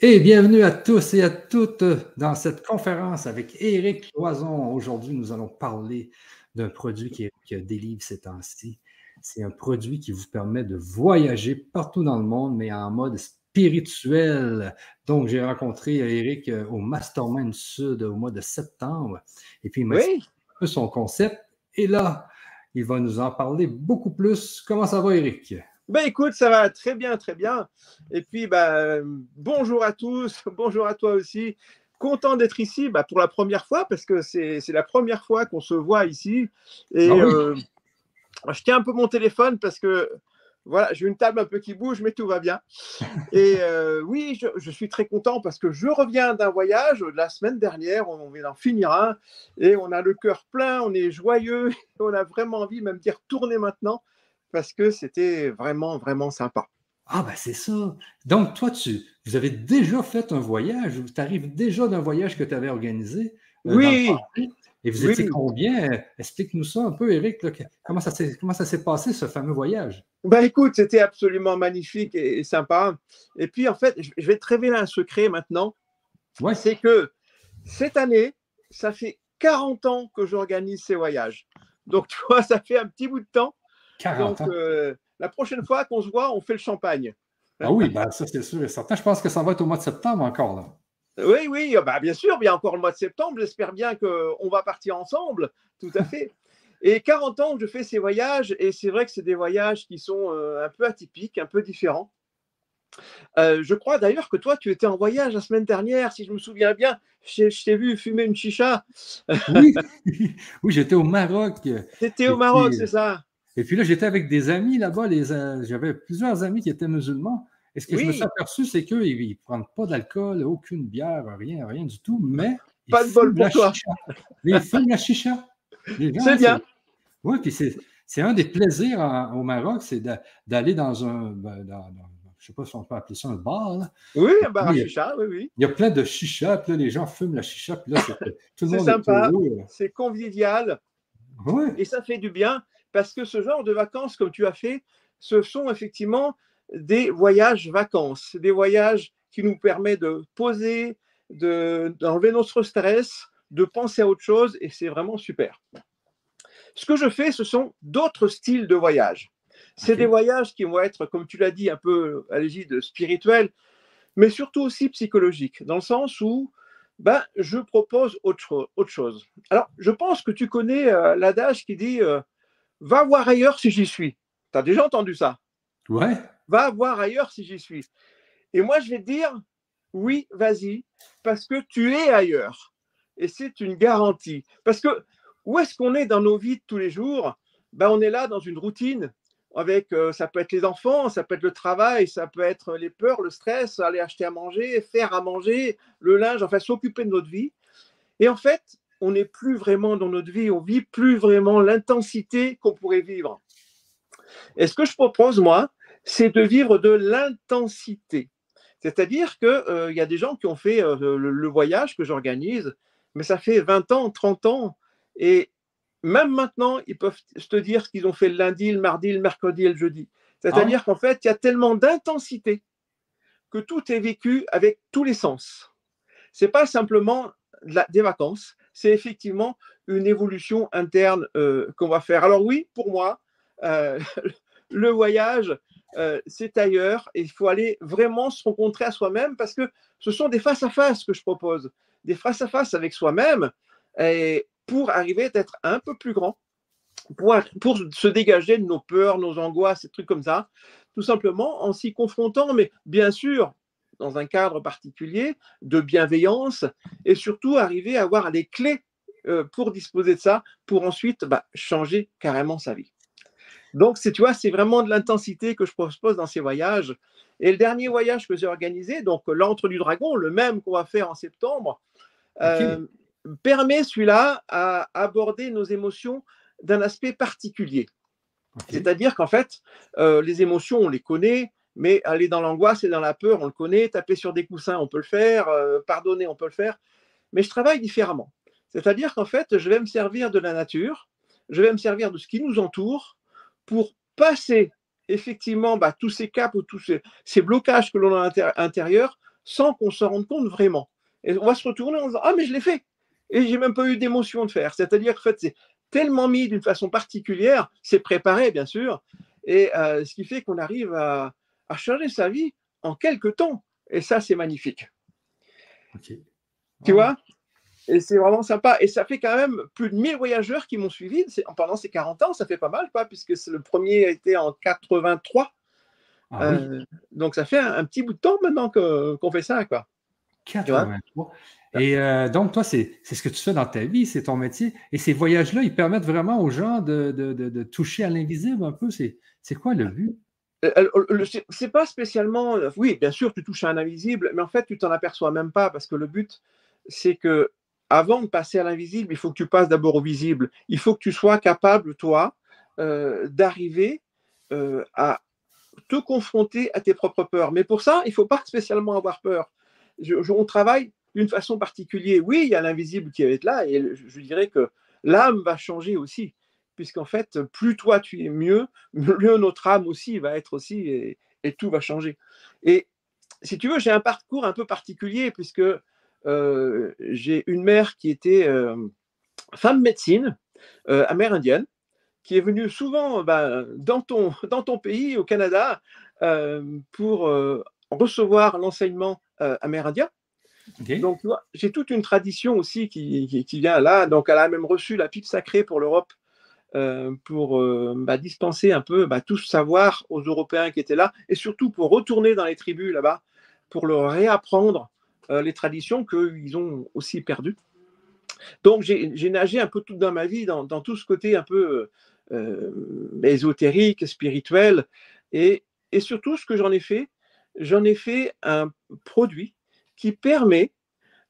Et bienvenue à tous et à toutes dans cette conférence avec Éric Loison. Aujourd'hui, nous allons parler d'un produit qui, délivre ces temps-ci. C'est un produit qui vous permet de voyager partout dans le monde, mais en mode spirituel. Donc, j'ai rencontré Éric euh, au Mastermind Sud au mois de septembre. Et puis, il m'a un peu son concept. Et là, il va nous en parler beaucoup plus. Comment ça va, Éric? Ben écoute, ça va très bien, très bien. Et puis, bah, bonjour à tous, bonjour à toi aussi. Content d'être ici bah, pour la première fois parce que c'est la première fois qu'on se voit ici. Et ah euh, je tiens un peu mon téléphone parce que voilà, j'ai une table un peu qui bouge, mais tout va bien. Et euh, oui, je, suis très content parce que je reviens d'un voyage la semaine dernière, on vient d'en finir un, et on a le cœur plein, on est joyeux, on a vraiment envie même d'y retourner maintenant parce que c'était vraiment, vraiment sympa. Ah, ben c'est ça. Donc, toi, tu, vous avez déjà fait un voyage, tu arrives déjà d'un voyage que tu avais organisé. Euh, oui. Et vous étiez combien? Explique-nous ça un peu, Eric. comment ça s'est passé, ce fameux voyage? Ben écoute, c'était absolument magnifique et, sympa. Et puis, en fait, je vais te révéler un secret maintenant. Ouais. C'est que cette année, ça fait 40 ans que j'organise ces voyages. Donc, tu vois, ça fait un petit bout de temps. Donc, euh, la prochaine fois qu'on se voit, on fait le champagne. Ah oui, ben, ça c'est sûr et certain. Je pense que ça va être au mois de septembre encore. Là. Oui, oui, bah, bien sûr, il y a encore le mois de septembre. J'espère bien qu'on va partir ensemble, tout à fait. Et 40 ans que je fais ces voyages, et c'est vrai que c'est des voyages qui sont euh, un peu atypiques, un peu différents. Euh, je crois d'ailleurs que toi, tu étais en voyage la semaine dernière, si je me souviens bien. Je, t'ai vu fumer une chicha. oui, oui j'étais au Maroc. C'était au Maroc, c'est ça. Et puis là, j'étais avec des amis là-bas. Euh, j'avais plusieurs amis qui étaient musulmans. Et ce que je me suis aperçu, c'est qu'ils ne prennent pas d'alcool, aucune bière, rien, rien du tout, mais. Pas de bol pour toi. Ils fument la chicha. C'est bien. Oui, puis c'est un des plaisirs au Maroc, c'est d'aller dans un. Ben, je ne sais pas si on peut appeler ça un bar. Oui, un bar à chicha, oui, oui. Il y a plein de chicha, puis là, les gens fument la chicha, puis là, c'est sympa, c'est convivial. Oui. Et ça fait du bien parce que ce genre de vacances, comme tu as fait, ce sont effectivement des voyages vacances, des voyages qui nous permettent de poser, d'enlever notre stress, de penser à autre chose, et c'est vraiment super. Ce que je fais, ce sont d'autres styles de voyages. C'est des voyages qui vont être, comme tu l'as dit, un peu à l'égide spirituel, mais surtout aussi psychologique, dans le sens où ben, je propose autre, autre chose. Alors, je pense que tu connais euh, l'adage qui dit euh, Va voir ailleurs si j'y suis. Tu as déjà entendu ça? Ouais. Va voir ailleurs si j'y suis. Et moi, je vais te dire, oui, vas-y, parce que tu es ailleurs. Et c'est une garantie. Parce que où est-ce qu'on est dans nos vies de tous les jours? Ben, On est là dans une routine. Avec, euh, ça peut être les enfants, ça peut être le travail, ça peut être les peurs, le stress, aller acheter à manger, faire à manger, le linge, enfin s'occuper de notre vie. Et en fait, on n'est plus vraiment dans notre vie, on vit plus vraiment l'intensité qu'on pourrait vivre. Et ce que je propose, moi, c'est de vivre de l'intensité. C'est-à-dire qu'il euh, y a des gens qui ont fait euh, le, voyage que j'organise, mais ça fait 20 ans, 30 ans, et même maintenant, ils peuvent te dire ce qu'ils ont fait le lundi, le mardi, le mercredi et le jeudi. C'est-à-dire ah. qu'en fait, il y a tellement d'intensité que tout est vécu avec tous les sens. Ce n'est pas simplement des vacances, c'est effectivement une évolution interne euh, qu'on va faire. Alors oui, pour moi, euh, le voyage, euh, c'est ailleurs et il faut aller vraiment se rencontrer à soi-même parce que ce sont des face-à-face que je propose, des face-à-face avec soi-même pour arriver à être un peu plus grand, pour, pour se dégager de nos peurs, nos angoisses, ces trucs comme ça, tout simplement en s'y confrontant, mais bien sûr, dans un cadre particulier de bienveillance et surtout arriver à avoir les clés euh, pour disposer de ça, pour ensuite bah, changer carrément sa vie. Donc, tu vois, c'est vraiment de l'intensité que je propose dans ces voyages. Et le dernier voyage que j'ai organisé, donc l'Antre du Dragon, le même qu'on va faire en septembre, euh, permet celui-là à aborder nos émotions d'un aspect particulier. C'est-à-dire qu'en fait, euh, les émotions, on les connaît, mais aller dans l'angoisse et dans la peur, on le connaît. Taper sur des coussins, on peut le faire. Euh, pardonner, on peut le faire. Mais je travaille différemment. C'est-à-dire qu'en fait, je vais me servir de la nature, je vais me servir de ce qui nous entoure pour passer effectivement bah, tous ces caps ou tous ces, blocages que l'on a à l'intérieur sans qu'on se rende compte vraiment. Et on va se retourner en disant Ah, mais je l'ai fait. Et j'ai même pas eu d'émotion de faire. C'est-à-dire qu'en fait, c'est tellement mis d'une façon particulière, c'est préparé, bien sûr, et euh, ce qui fait qu'on arrive à, à, changer sa vie en quelques temps. Et ça, c'est magnifique. Tu vois? Et c'est vraiment sympa. Et ça fait quand même plus de 1000 voyageurs qui m'ont suivi pendant ces 40 ans. Ça fait pas mal, quoi, puisque le premier a été en 83. Ah euh, donc ça fait un, petit bout de temps maintenant qu'on fait ça, quoi. 83. Et euh, donc, toi, c'est ce que tu fais dans ta vie, c'est ton métier. Et ces voyages-là, ils permettent vraiment aux gens de, de, de, toucher à l'invisible un peu. C'est quoi le but? Euh, c'est pas spécialement. Oui, bien sûr, tu touches à un invisible, mais en fait, tu t'en aperçois même pas parce que le but, c'est que avant de passer à l'invisible, il faut que tu passes d'abord au visible. Il faut que tu sois capable, toi, d'arriver à te confronter à tes propres peurs. Mais pour ça, il ne faut pas spécialement avoir peur. on travaille d'une façon particulière. Oui, il y a l'invisible qui va être là, et je dirais que l'âme va changer aussi, puisqu'en fait, plus toi tu es mieux, mieux notre âme aussi va être aussi, et, tout va changer. Et si tu veux, j'ai un parcours un peu particulier, puisque euh, j'ai une mère qui était euh, femme médecine euh, amérindienne, qui est venue souvent bah, dans, ton, dans ton pays, au Canada, pour recevoir l'enseignement amérindien. Donc, j'ai toute une tradition aussi qui, qui, vient là. Donc, elle a même reçu la pipe sacrée pour l'Europe euh, pour euh, bah, dispenser un peu bah, tout ce savoir aux Européens qui étaient là et surtout pour retourner dans les tribus là-bas pour leur réapprendre euh, les traditions qu'ils ont aussi perdues. Donc, j'ai nagé un peu tout dans ma vie dans, tout ce côté un peu ésotérique, spirituel. Et, et surtout, ce que j'en ai fait, j'en ai fait un produit qui permet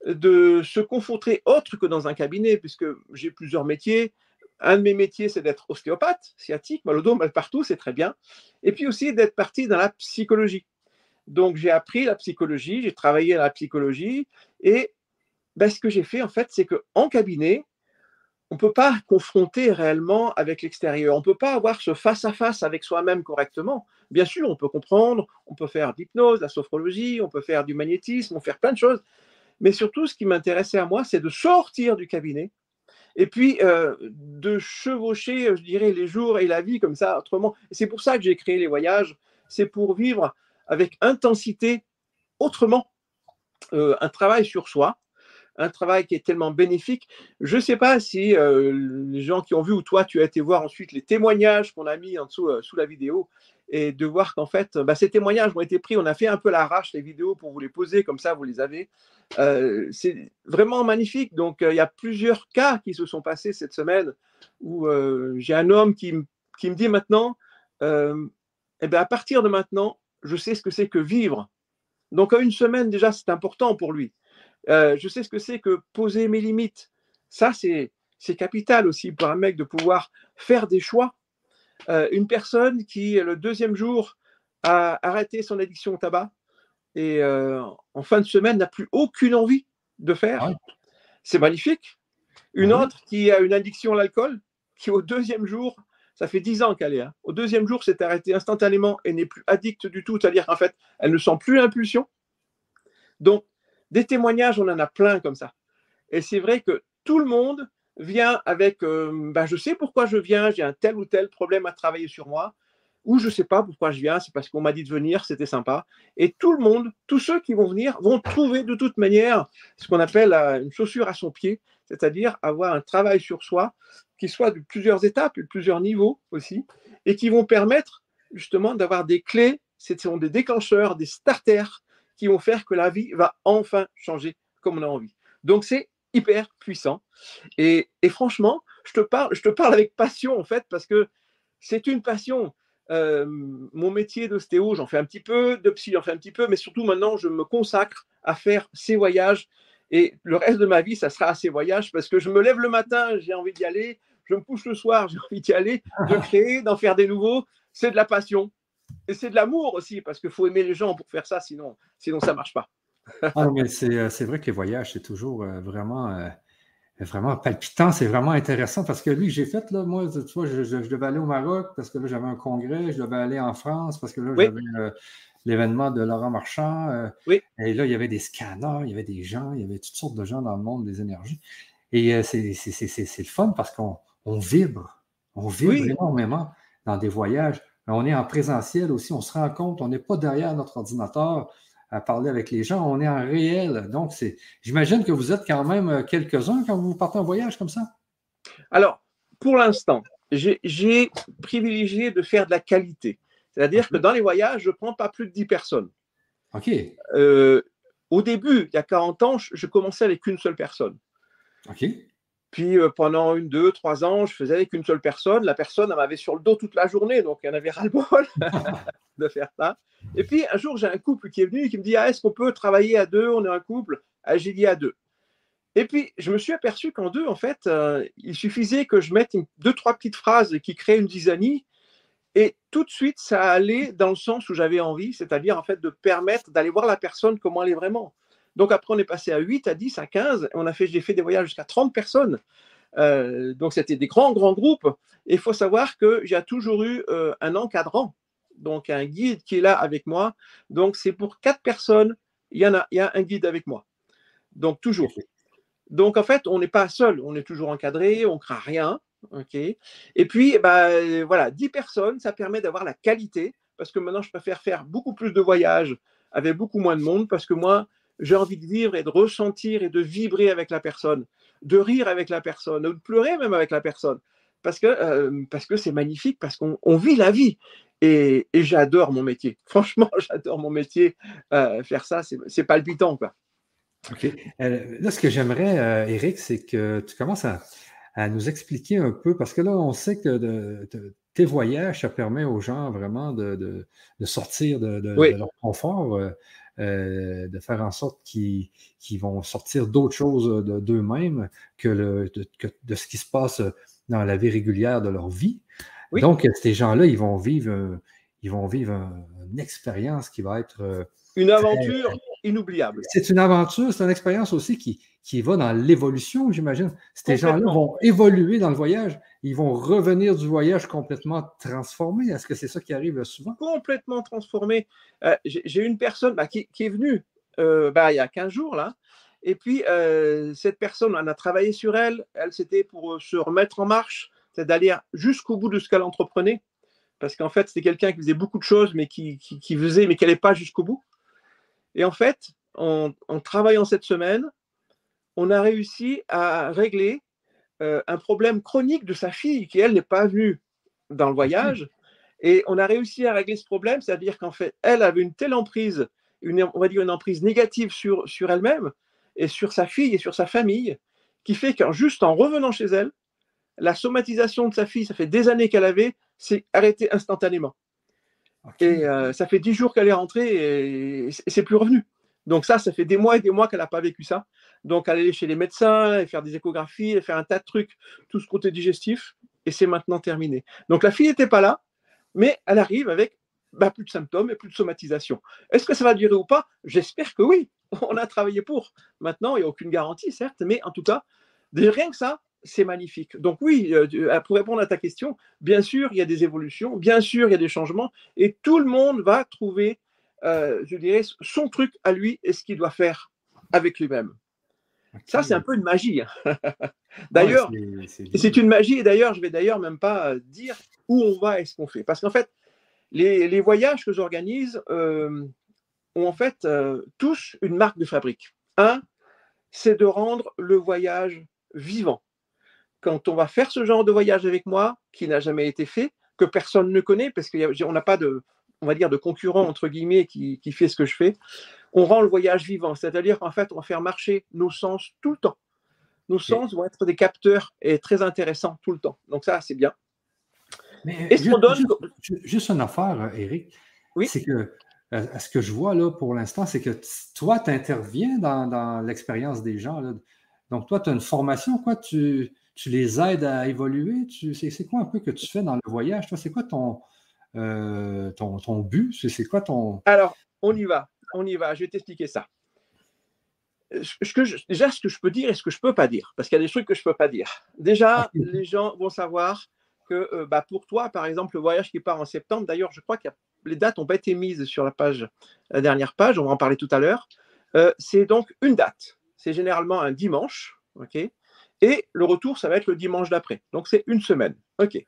de se confronter autre que dans un cabinet, puisque j'ai plusieurs métiers. Un de mes métiers, c'est d'être ostéopathe, sciatique, mal au dos, mal partout, c'est très bien. Et puis aussi d'être parti dans la psychologie. Donc j'ai appris la psychologie, j'ai travaillé à la psychologie, et ben, ce que j'ai fait en fait, c'est qu'en cabinet, on ne peut pas confronter réellement avec l'extérieur. On ne peut pas avoir ce face-à-face avec soi-même correctement. Bien sûr, on peut comprendre, on peut faire de l'hypnose, de la sophrologie, on peut faire du magnétisme, on peut faire plein de choses. Mais surtout, ce qui m'intéressait à moi, c'est de sortir du cabinet et puis euh, de chevaucher, je dirais, les jours et la vie comme ça, autrement. C'est pour ça que j'ai créé les voyages. C'est pour vivre avec intensité autrement euh, un travail sur soi, un travail qui est tellement bénéfique. Je ne sais pas si euh, les gens qui ont vu ou toi, tu as été voir ensuite les témoignages qu'on a mis en dessous sous la vidéo et de voir qu'en fait, bah, ces témoignages ont été pris. On a fait un peu l'arrache les vidéos pour vous les poser, comme ça vous les avez. Euh, c'est vraiment magnifique. Donc, euh, il y a plusieurs cas qui se sont passés cette semaine où euh, j'ai un homme qui, me dit maintenant, eh ben, à partir de maintenant, je sais ce que c'est que vivre. Donc, à une semaine, déjà, c'est important pour lui. Je sais ce que c'est que poser mes limites. Ça, c'est capital aussi pour un mec de pouvoir faire des choix euh, une personne qui, le deuxième jour, a arrêté son addiction au tabac et euh, en fin de semaine n'a plus aucune envie de faire. C'est magnifique. Une autre qui a une addiction à l'alcool, qui au deuxième jour, ça fait dix ans qu'elle est, hein, au deuxième jour s'est arrêtée instantanément et n'est plus addicte du tout, c'est-à-dire qu'en fait, elle ne sent plus l'impulsion. Donc, des témoignages, on en a plein comme ça. Et c'est vrai que tout le monde vient avec ben, je sais pourquoi je viens, j'ai un tel ou tel problème à travailler sur moi, ou je ne sais pas pourquoi je viens, c'est parce qu'on m'a dit de venir, c'était sympa. Et tout le monde, tous ceux qui vont venir, vont trouver de toute manière ce qu'on appelle euh, une chaussure à son pied, c'est-à-dire avoir un travail sur soi qui soit de plusieurs étapes, de plusieurs niveaux aussi, et qui vont permettre justement d'avoir des clés, ce sont des déclencheurs, des starters qui vont faire que la vie va enfin changer comme on a envie. Donc c'est hyper puissant. Et, franchement, je te, parle, je te parle avec passion, en fait, parce que c'est une passion. Euh, mon métier d'ostéo, j'en fais un petit peu, de psy, j'en fais un petit peu, mais surtout maintenant, je me consacre à faire ces voyages. Et le reste de ma vie, ça sera à ces voyages parce que je me lève le matin, j'ai envie d'y aller. Je me couche le soir, j'ai envie d'y aller, de créer, d'en faire des nouveaux. C'est de la passion. Et c'est de l'amour aussi, parce qu'il faut aimer les gens pour faire ça, sinon, sinon ça ne marche pas. ah, mais euh, c'est vrai que les voyages, c'est toujours euh, vraiment, euh, vraiment palpitant, c'est vraiment intéressant parce que lui, j'ai fait, là, moi, tu vois, je, devais aller au Maroc parce que là, j'avais un congrès, je devais aller en France parce que là, j'avais l'événement de Laurent Marchand. Euh, oui. Et là, il y avait des scanners, il y avait des gens, il y avait toutes sortes de gens dans le monde des énergies. Et euh, c'est le fun parce qu'on vibre. On vibre énormément dans des voyages. On est en présentiel aussi, on se rend compte, on n'est pas derrière notre ordinateur à parler avec les gens, on est en réel. Donc, j'imagine que vous êtes quand même euh, quelques-uns quand vous partez en voyage comme ça? Alors, pour l'instant, j'ai privilégié de faire de la qualité. C'est-à-dire que dans les voyages, je ne prends pas plus de 10 personnes. OK. Euh, au début, il y a 40 ans, je commençais avec une seule personne. OK. Puis euh, pendant une, deux, trois ans, je faisais avec une seule personne. La personne, elle m'avait sur le dos toute la journée, donc il y en avait ras-le-bol de faire ça. Et puis un jour, j'ai un couple qui est venu et qui me dit ah, Est-ce qu'on peut travailler à deux? On est un couple. Ah, j'ai dit à deux. Et puis, je me suis aperçu qu'en deux, en fait, euh, il suffisait que je mette deux, trois petites phrases qui créent une dizaine. Et tout de suite, ça allait dans le sens où j'avais envie, c'est-à-dire en fait de permettre d'aller voir la personne comment elle est vraiment. Donc après, on est passé à 8, à 10, à 15. Et on a fait, j'ai fait des voyages jusqu'à 30 personnes. Euh, donc c'était des grands, grands groupes. Et il faut savoir que j'ai toujours eu euh, un encadrant, donc un guide qui est là avec moi. Donc c'est pour quatre personnes, il y en a, il y a un guide avec moi. Donc toujours. Donc, en fait, on n'est pas seul, on est toujours encadré, on ne craint rien. ok Et puis, bah, voilà, 10 personnes, ça permet d'avoir la qualité, parce que maintenant, je préfère faire beaucoup plus de voyages avec beaucoup moins de monde, parce que moi, j'ai envie de vivre et de ressentir et de vibrer avec la personne, de rire avec la personne, de pleurer même avec la personne, parce que euh, parce que c'est magnifique, parce qu'on vit la vie. Et, j'adore mon métier. Franchement, j'adore mon métier. Euh, faire ça, c'est palpitant, quoi. OK. Euh, là, ce que j'aimerais, Eric, c'est que tu commences à, nous expliquer un peu, parce que là, on sait que tes voyages, ça permet aux gens vraiment de, sortir de, leur confort, euh, de faire en sorte qu'ils vont sortir d'autres choses d'eux-mêmes que, de, ce qui se passe dans la vie régulière de leur vie. Donc, ces gens-là, ils vont vivre, ils vont vivre une expérience qui va être une aventure inoubliable. C'est une aventure, c'est une expérience aussi qui, qui va dans l'évolution, j'imagine. Ces gens-là vont évoluer dans le voyage, ils vont revenir du voyage complètement transformés. Est-ce que c'est ça qui arrive souvent? Complètement transformé. Euh, j'ai une personne bah, qui, est venue euh, bah, il y a 15 jours, là. Et puis, euh, cette personne, on a travaillé sur elle. Elle, c'était pour se remettre en marche, c'est d'aller jusqu'au bout de ce qu'elle entreprenait. Parce qu'en fait, c'était quelqu'un qui faisait beaucoup de choses, mais qui, qui faisait, mais qui n'allait pas jusqu'au bout. Et en fait, en, travaillant cette semaine, on a réussi à régler euh, un problème chronique de sa fille qui, elle, n'est pas venue dans le voyage. Et on a réussi à régler ce problème, c'est-à-dire qu'en fait, elle avait une telle emprise, une, on va dire une emprise négative sur, sur elle-même et sur sa fille et sur sa famille, qui fait qu'en juste en revenant chez elle, la somatisation de sa fille, ça fait des années qu'elle avait, s'est arrêtée instantanément. Et euh, ça fait dix jours qu'elle est rentrée et, c'est plus revenu. Donc ça, ça fait des mois et des mois qu'elle n'a pas vécu ça. Donc elle allait chez les médecins, et faire des échographies, et faire un tas de trucs, tout ce côté digestif, et c'est maintenant terminé. Donc la fille n'était pas là, mais elle arrive avec bah, plus de symptômes et plus de somatisation. Est-ce que ça va durer ou pas? J'espère que oui. On a travaillé pour. Maintenant, il n'y a aucune garantie, certes, mais en tout cas, rien que ça, c'est magnifique. Donc oui, euh, euh, pour répondre à ta question, bien sûr, il y a des évolutions, bien sûr, il y a des changements, et tout le monde va trouver, euh, je dirais, son truc à lui et ce qu'il doit faire avec lui-même. Ça, c'est un peu une magie. Hein. d'ailleurs, c'est une magie, et d'ailleurs, je vais d'ailleurs même pas dire où on va et ce qu'on fait. Parce qu'en fait, les, voyages que j'organise ont en fait tous une marque de fabrique. Un, c'est de rendre le voyage vivant quand on va faire ce genre de voyage avec moi, qui n'a jamais été fait, que personne ne connaît, parce qu'on n'a pas de, on va dire, de concurrent, entre guillemets, qui, fait ce que je fais, on rend le voyage vivant. C'est-à-dire qu'en fait, on va faire marcher nos sens tout le temps. Nos sens vont être des capteurs et très intéressants tout le temps. Donc ça, c'est bien. Mais juste, donne... juste, une affaire, Eric. Oui. C'est que euh, ce que je vois là pour l'instant, c'est que toi, tu interviens dans, dans l'expérience des gens. Là. Donc, toi, tu as une formation, quoi? Tu, tu les aides à évoluer? c'est, quoi un peu que tu fais dans le voyage? Toi, c'est quoi ton, euh, ton, but? C'est, quoi ton. Alors, on y va. On y va. Je vais t'expliquer ça. Ce que déjà, ce que je peux dire et ce que je ne peux pas dire, parce qu'il y a des trucs que je ne peux pas dire. Déjà, les gens vont savoir que euh, bah, pour toi, par exemple, le voyage qui part en septembre, d'ailleurs, je crois a les dates n'ont pas été mises sur la page, la dernière page, on va en parler tout à l'heure. Euh, c'est donc une date. C'est généralement un dimanche, ok? Et le retour, ça va être le dimanche d'après. Donc c'est une semaine, ok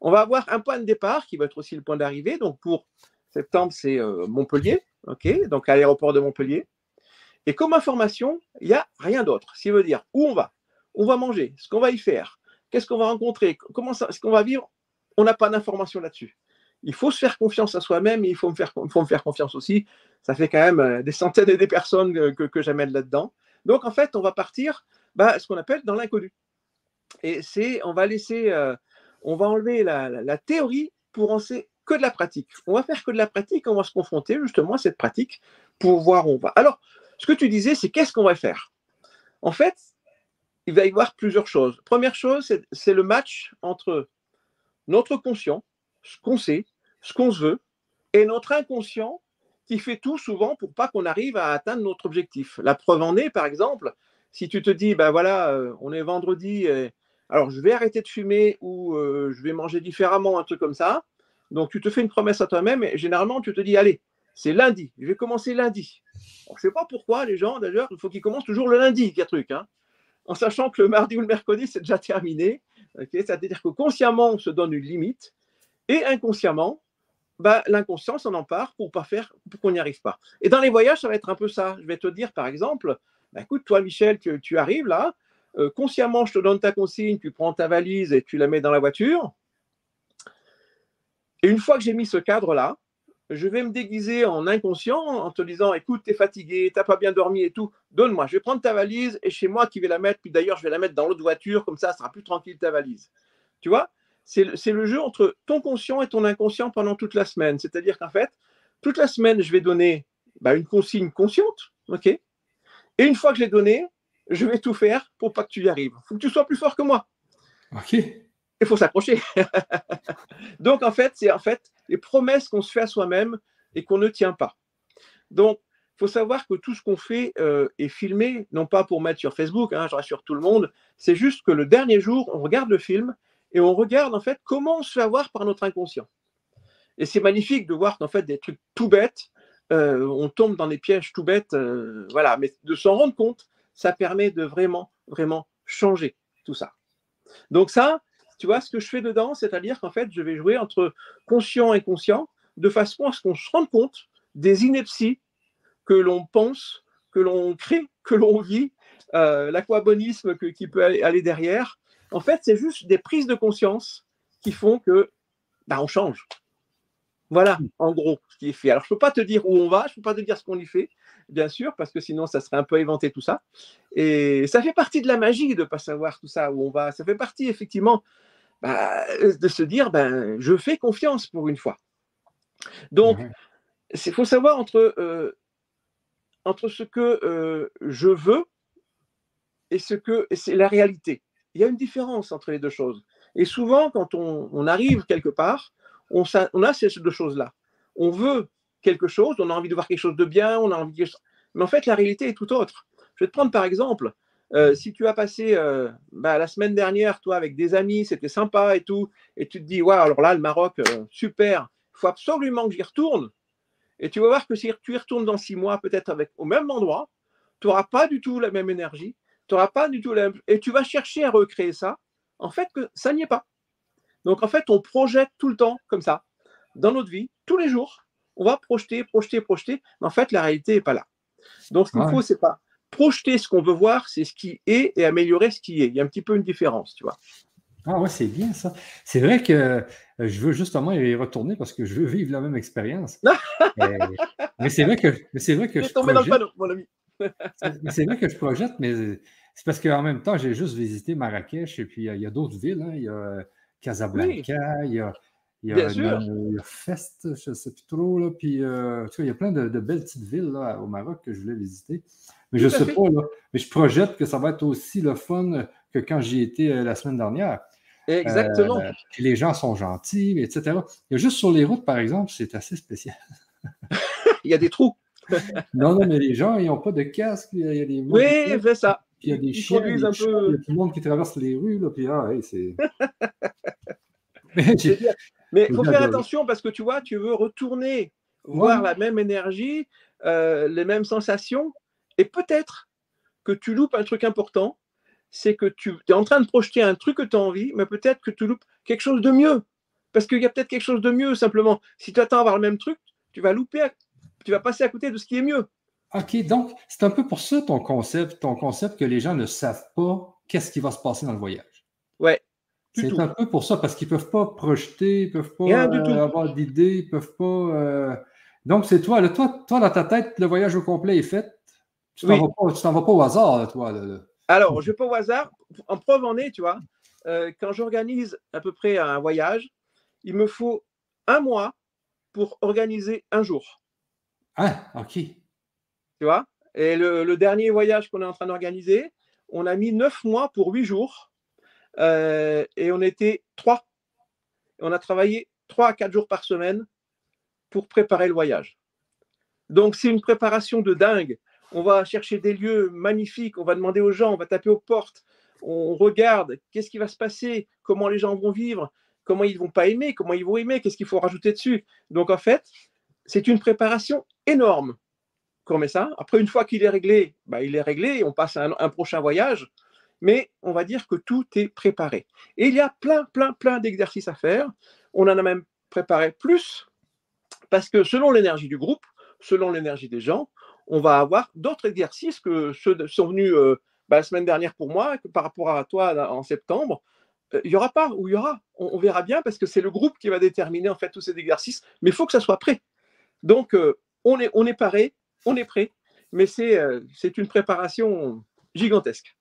On va avoir un point de départ qui va être aussi le point d'arrivée. Donc pour septembre, c'est euh, Montpellier, ok Donc à l'aéroport de Montpellier. Et comme information, il n'y a rien d'autre. Ce qui veut dire où on va, on va manger, ce qu'on va y faire, qu'est-ce qu'on va rencontrer, comment ça, ce qu'on va vivre, on n'a pas d'informations là-dessus. Il faut se faire confiance à soi-même et il faut me, faire, confiance aussi. Ça fait quand même euh, des centaines et des personnes que, que, j'amène là-dedans. Donc, en fait, on va partir bah, ce qu'on appelle dans l'inconnu. Et c'est, on va laisser, euh, on va enlever la, la, théorie pour en faire que de la pratique. On va faire que de la pratique, on va se confronter justement à cette pratique pour voir où on va. Alors, ce que tu disais, c'est qu'est-ce qu'on va faire? En fait, il va y avoir plusieurs choses. Première chose, c'est le match entre notre conscient, ce qu'on sait, ce qu'on veut, et notre inconscient qui fait tout souvent pour pas qu'on arrive à atteindre notre objectif. La preuve en est, par exemple, si tu te dis, ben voilà, on est vendredi, alors je vais arrêter de fumer ou je vais manger différemment, un truc comme ça. Donc tu te fais une promesse à toi-même et généralement tu te dis, allez, c'est lundi, je vais commencer lundi. je ne sais pas pourquoi les gens, d'ailleurs, il faut qu'ils commencent toujours le lundi, a truc. Hein en sachant que le mardi ou le mercredi, c'est déjà terminé. C'est-à-dire que consciemment, on se donne une limite et inconsciemment, bah, l'inconscient s'en empare pour pas faire, pour qu'on n'y arrive pas. Et dans les voyages, ça va être un peu ça. Je vais te dire, par exemple, bah, écoute, toi, Michel, tu, arrives là, euh, consciemment, je te donne ta consigne, tu prends ta valise et tu la mets dans la voiture. Et une fois que j'ai mis ce cadre-là, je vais me déguiser en inconscient en te disant écoute, tu es fatigué, tu n'as pas bien dormi et tout, donne-moi, je vais prendre ta valise et chez moi qui vais la mettre, puis d'ailleurs je vais la mettre dans l'autre voiture, comme ça, ça sera plus tranquille ta valise. Tu vois c'est le, jeu entre ton conscient et ton inconscient pendant toute la semaine. C'est-à-dire qu'en fait, toute la semaine, je vais donner bah, une consigne consciente, ok? Et une fois que je l'ai donnée, je vais tout faire pour pas que tu y arrives. Il faut que tu sois plus fort que moi. Ok il faut s'accrocher. Donc, en fait, c'est en fait les promesses qu'on se fait à soi-même et qu'on ne tient pas. Donc, il faut savoir que tout ce qu'on fait euh, est filmé, non pas pour mettre sur Facebook, hein, je rassure tout le monde, c'est juste que le dernier jour, on regarde le film et on regarde en fait comment on se fait avoir par notre inconscient. Et c'est magnifique de voir qu'en fait des trucs tout bêtes, euh, on tombe dans des pièges tout bêtes, euh, voilà, mais de s'en rendre compte, ça permet de vraiment, vraiment changer tout ça. Donc ça, tu vois, ce que je fais dedans, c'est-à-dire qu'en fait, je vais jouer entre conscient et inconscient de façon à ce qu'on se rende compte des inepties que l'on pense, que l'on crée, que l'on vit, euh, l'aquabonisme qui peut aller, derrière. En fait, c'est juste des prises de conscience qui font que bah, on change. Voilà, en gros, ce qui est fait. Alors, je ne peux pas te dire où on va, je ne peux pas te dire ce qu'on y fait, bien sûr, parce que sinon, ça serait un peu éventé tout ça. Et ça fait partie de la magie de ne pas savoir tout ça, où on va. Ça fait partie, effectivement, bah, de se dire ben, je fais confiance pour une fois. Donc, il faut savoir entre, euh, entre ce que euh, je veux et ce que c'est la réalité. Il y a une différence entre les deux choses. Et souvent, quand on, arrive quelque part, on, a ces deux choses-là. On veut quelque chose, on a envie de voir quelque chose de bien, on a envie de... Mais en fait, la réalité est tout autre. Je vais te prendre par exemple, euh, si tu as passé euh, bah, la semaine dernière, toi, avec des amis, c'était sympa et tout, et tu te dis, waouh, alors là, le Maroc, euh, super, il faut absolument que j'y retourne. Et tu vas voir que si tu y retournes dans six mois, peut-être avec au même endroit, tu n'auras pas du tout la même énergie, tu n'auras pas du tout la même... Et tu vas chercher à recréer ça, en fait, que ça n'y est pas. Donc, en fait, on projette tout le temps comme ça, dans notre vie, tous les jours. On va projeter, projeter, projeter, mais en fait, la réalité n'est pas là. Donc, ce qu'il faut, c'est pas projeter ce qu'on veut voir, c'est ce qui est, et améliorer ce qui est. Il y a un petit peu une différence, tu vois. Ah ouais, c'est bien ça. C'est vrai que euh, je veux justement y retourner parce que je veux vivre la même expérience. mais c'est vrai que, c'est vrai que je tombé dans le panneau, mon ami. c'est vrai que je projette, mais c'est parce qu'en même temps, j'ai juste visité Marrakech et puis il y a, d'autres villes. Hein. Il y a Casablanca, il y a il y, a, Fest, je ne sais plus trop, là, puis euh, il y a plein de, belles petites villes là, au Maroc que je voulais visiter. Mais je ne sais pas, là, mais je projette que ça va être aussi le fun que quand j'y étais euh, la semaine dernière. Exactement. Euh, les gens sont gentils, etc. Il y a juste sur les routes, par exemple, c'est assez spécial. il y a des trous. non, non, mais les gens, ils n'ont pas de casque. Il y a des oui, c'est ça. Il y a des chiens, il y a tout le monde qui traverse les rues. Là, puis, ah, c'est... Mais il faut faire attention parce que tu vois, tu veux retourner voir la même énergie, euh, les mêmes sensations, et peut-être que tu loupes un truc important, c'est que tu es en train de projeter un truc que tu as envie, mais peut-être que tu loupes quelque chose de mieux. Parce qu'il y a peut-être quelque chose de mieux, simplement. Si tu attends à avoir le même truc, tu vas louper, tu vas passer à côté de ce qui est mieux. OK, donc c'est un peu pour ça ton concept, ton concept que les gens ne savent pas qu'est-ce qui va se passer dans le voyage. Ouais. C'est un peu pour ça, parce qu'ils ne peuvent pas projeter, ils ne peuvent pas euh, avoir d'idées, ils ne peuvent pas. Euh, donc, c'est toi, toi, toi, dans ta tête, le voyage au complet est fait. Tu ne t'en vas, pas au hasard, toi. Alors, je ne vais pas au hasard. En preuve en est, tu vois, euh, quand j'organise à peu près un voyage, il me faut un mois pour organiser un jour. Ah, ok. Et le, dernier voyage qu'on est en train d'organiser, on a mis neuf mois pour huit jours. Euh, et on était trois. On a travaillé trois à quatre jours par semaine pour préparer le voyage. Donc, c'est une préparation de dingue. On va chercher des lieux magnifiques, on va demander aux gens, on va taper aux portes, on regarde qu'est-ce qui va se passer, comment les gens vont vivre, comment ils vont pas aimer, comment ils vont aimer, qu'est-ce qu'il faut rajouter dessus. Donc en fait, c'est une préparation énorme Après, une fois qu'il est réglé, bah, il est réglé on passe à un, prochain voyage. Mais on va dire que tout est préparé. Et il y a plein, plein, plein d'exercices à faire. On en a même préparé plus parce que selon l'énergie du groupe, selon l'énergie des gens, on va avoir d'autres exercices que ceux qui sont venus euh, bah, la semaine dernière pour moi, par rapport à toi en septembre. Euh, il n'y aura pas ou il y aura. On, verra bien parce que c'est le groupe qui va déterminer en fait tous ces exercices, mais il faut que ça soit prêt. Donc, euh, on, est, on est paré, on est prêt, mais c'est euh, c'est une préparation gigantesque.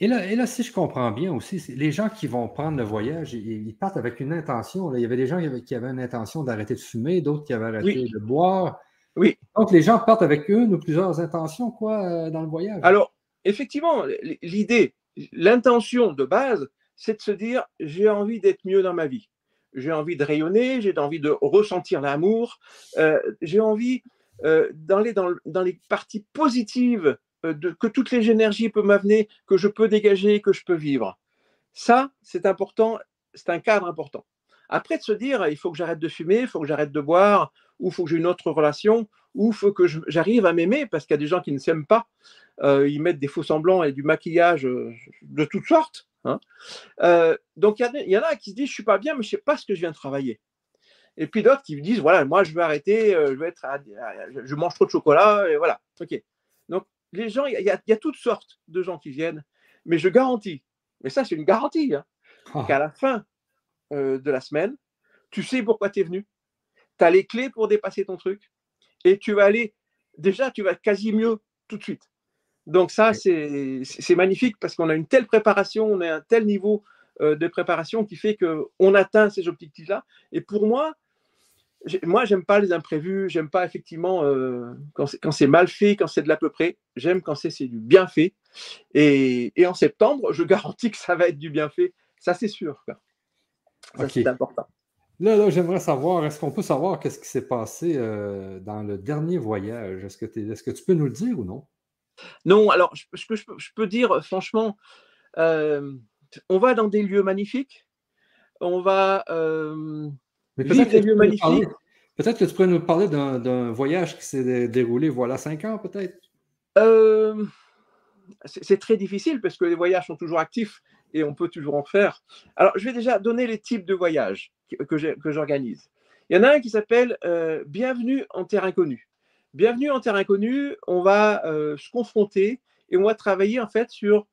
Et là, et là, si je comprends bien aussi, les gens qui vont prendre le voyage, ils, partent avec une intention. Il y avait des gens qui avaient, une intention d'arrêter de fumer, d'autres qui avaient arrêté de boire. Oui. Donc, les gens partent avec une ou plusieurs intentions, quoi, dans le voyage. Alors, effectivement, l'idée, l'intention de base, c'est de se dire j'ai envie d'être mieux dans ma vie. J'ai envie de rayonner, j'ai envie de ressentir l'amour, euh, j'ai envie euh, d'aller dans, les parties positives euh, de, que toutes les énergies peuvent m'amener, que je peux dégager, que je peux vivre. Ça, c'est important, c'est un cadre important. Après, de se dire, il faut que j'arrête de fumer, il faut que j'arrête de boire, ou il faut que j'ai une autre relation, ou il faut que j'arrive à m'aimer, parce qu'il y a des gens qui ne s'aiment pas. ils mettent des faux semblants et du maquillage de toutes sortes. Hein. Euh, donc il y, en a qui se disent je suis pas bien, mais je sais pas ce que je viens de travailler. Et puis d'autres qui me disent voilà, moi je vais arrêter, euh, je vais être, je mange trop de chocolat, et voilà. Ok. Donc les gens, il y, a toutes sortes de gens qui viennent, mais je garantis, mais ça c'est une garantie, hein, ah. qu'à la fin euh, de la semaine, tu sais pourquoi tu es venu, tu as les clés pour dépasser ton truc, et tu vas aller, déjà tu vas quasi mieux tout de suite. Donc ça, c'est magnifique parce qu'on a une telle préparation, on a un tel niveau euh, de préparation qui fait qu'on atteint ces objectifs-là. Et pour moi, moi, j'aime pas les imprévus, j'aime pas effectivement euh, quand c'est mal fait, quand c'est de l'à peu près. J'aime quand c'est du bien fait. Et, en septembre, je garantis que ça va être du bien fait. Ça, c'est sûr. Ça, c'est important. Là, là j'aimerais savoir, est-ce qu'on peut savoir qu'est-ce qui s'est passé euh, dans le dernier voyage? Est-ce que, -ce que tu peux nous le dire ou non? Non, alors je, je, peux dire franchement, euh, on va dans des lieux magnifiques, on va euh. Peut-être que tu pourrais nous parler d'un voyage qui s'est déroulé voilà cinq ans, peut-être? Euh, C'est très difficile parce que les voyages sont toujours actifs et on peut toujours en faire. Alors, je vais déjà donner les types de voyages que j'organise. Il y en a un qui s'appelle Bienvenue en terre inconnue. Bienvenue en terre inconnue, on va euh, se confronter et on va travailler en fait sur,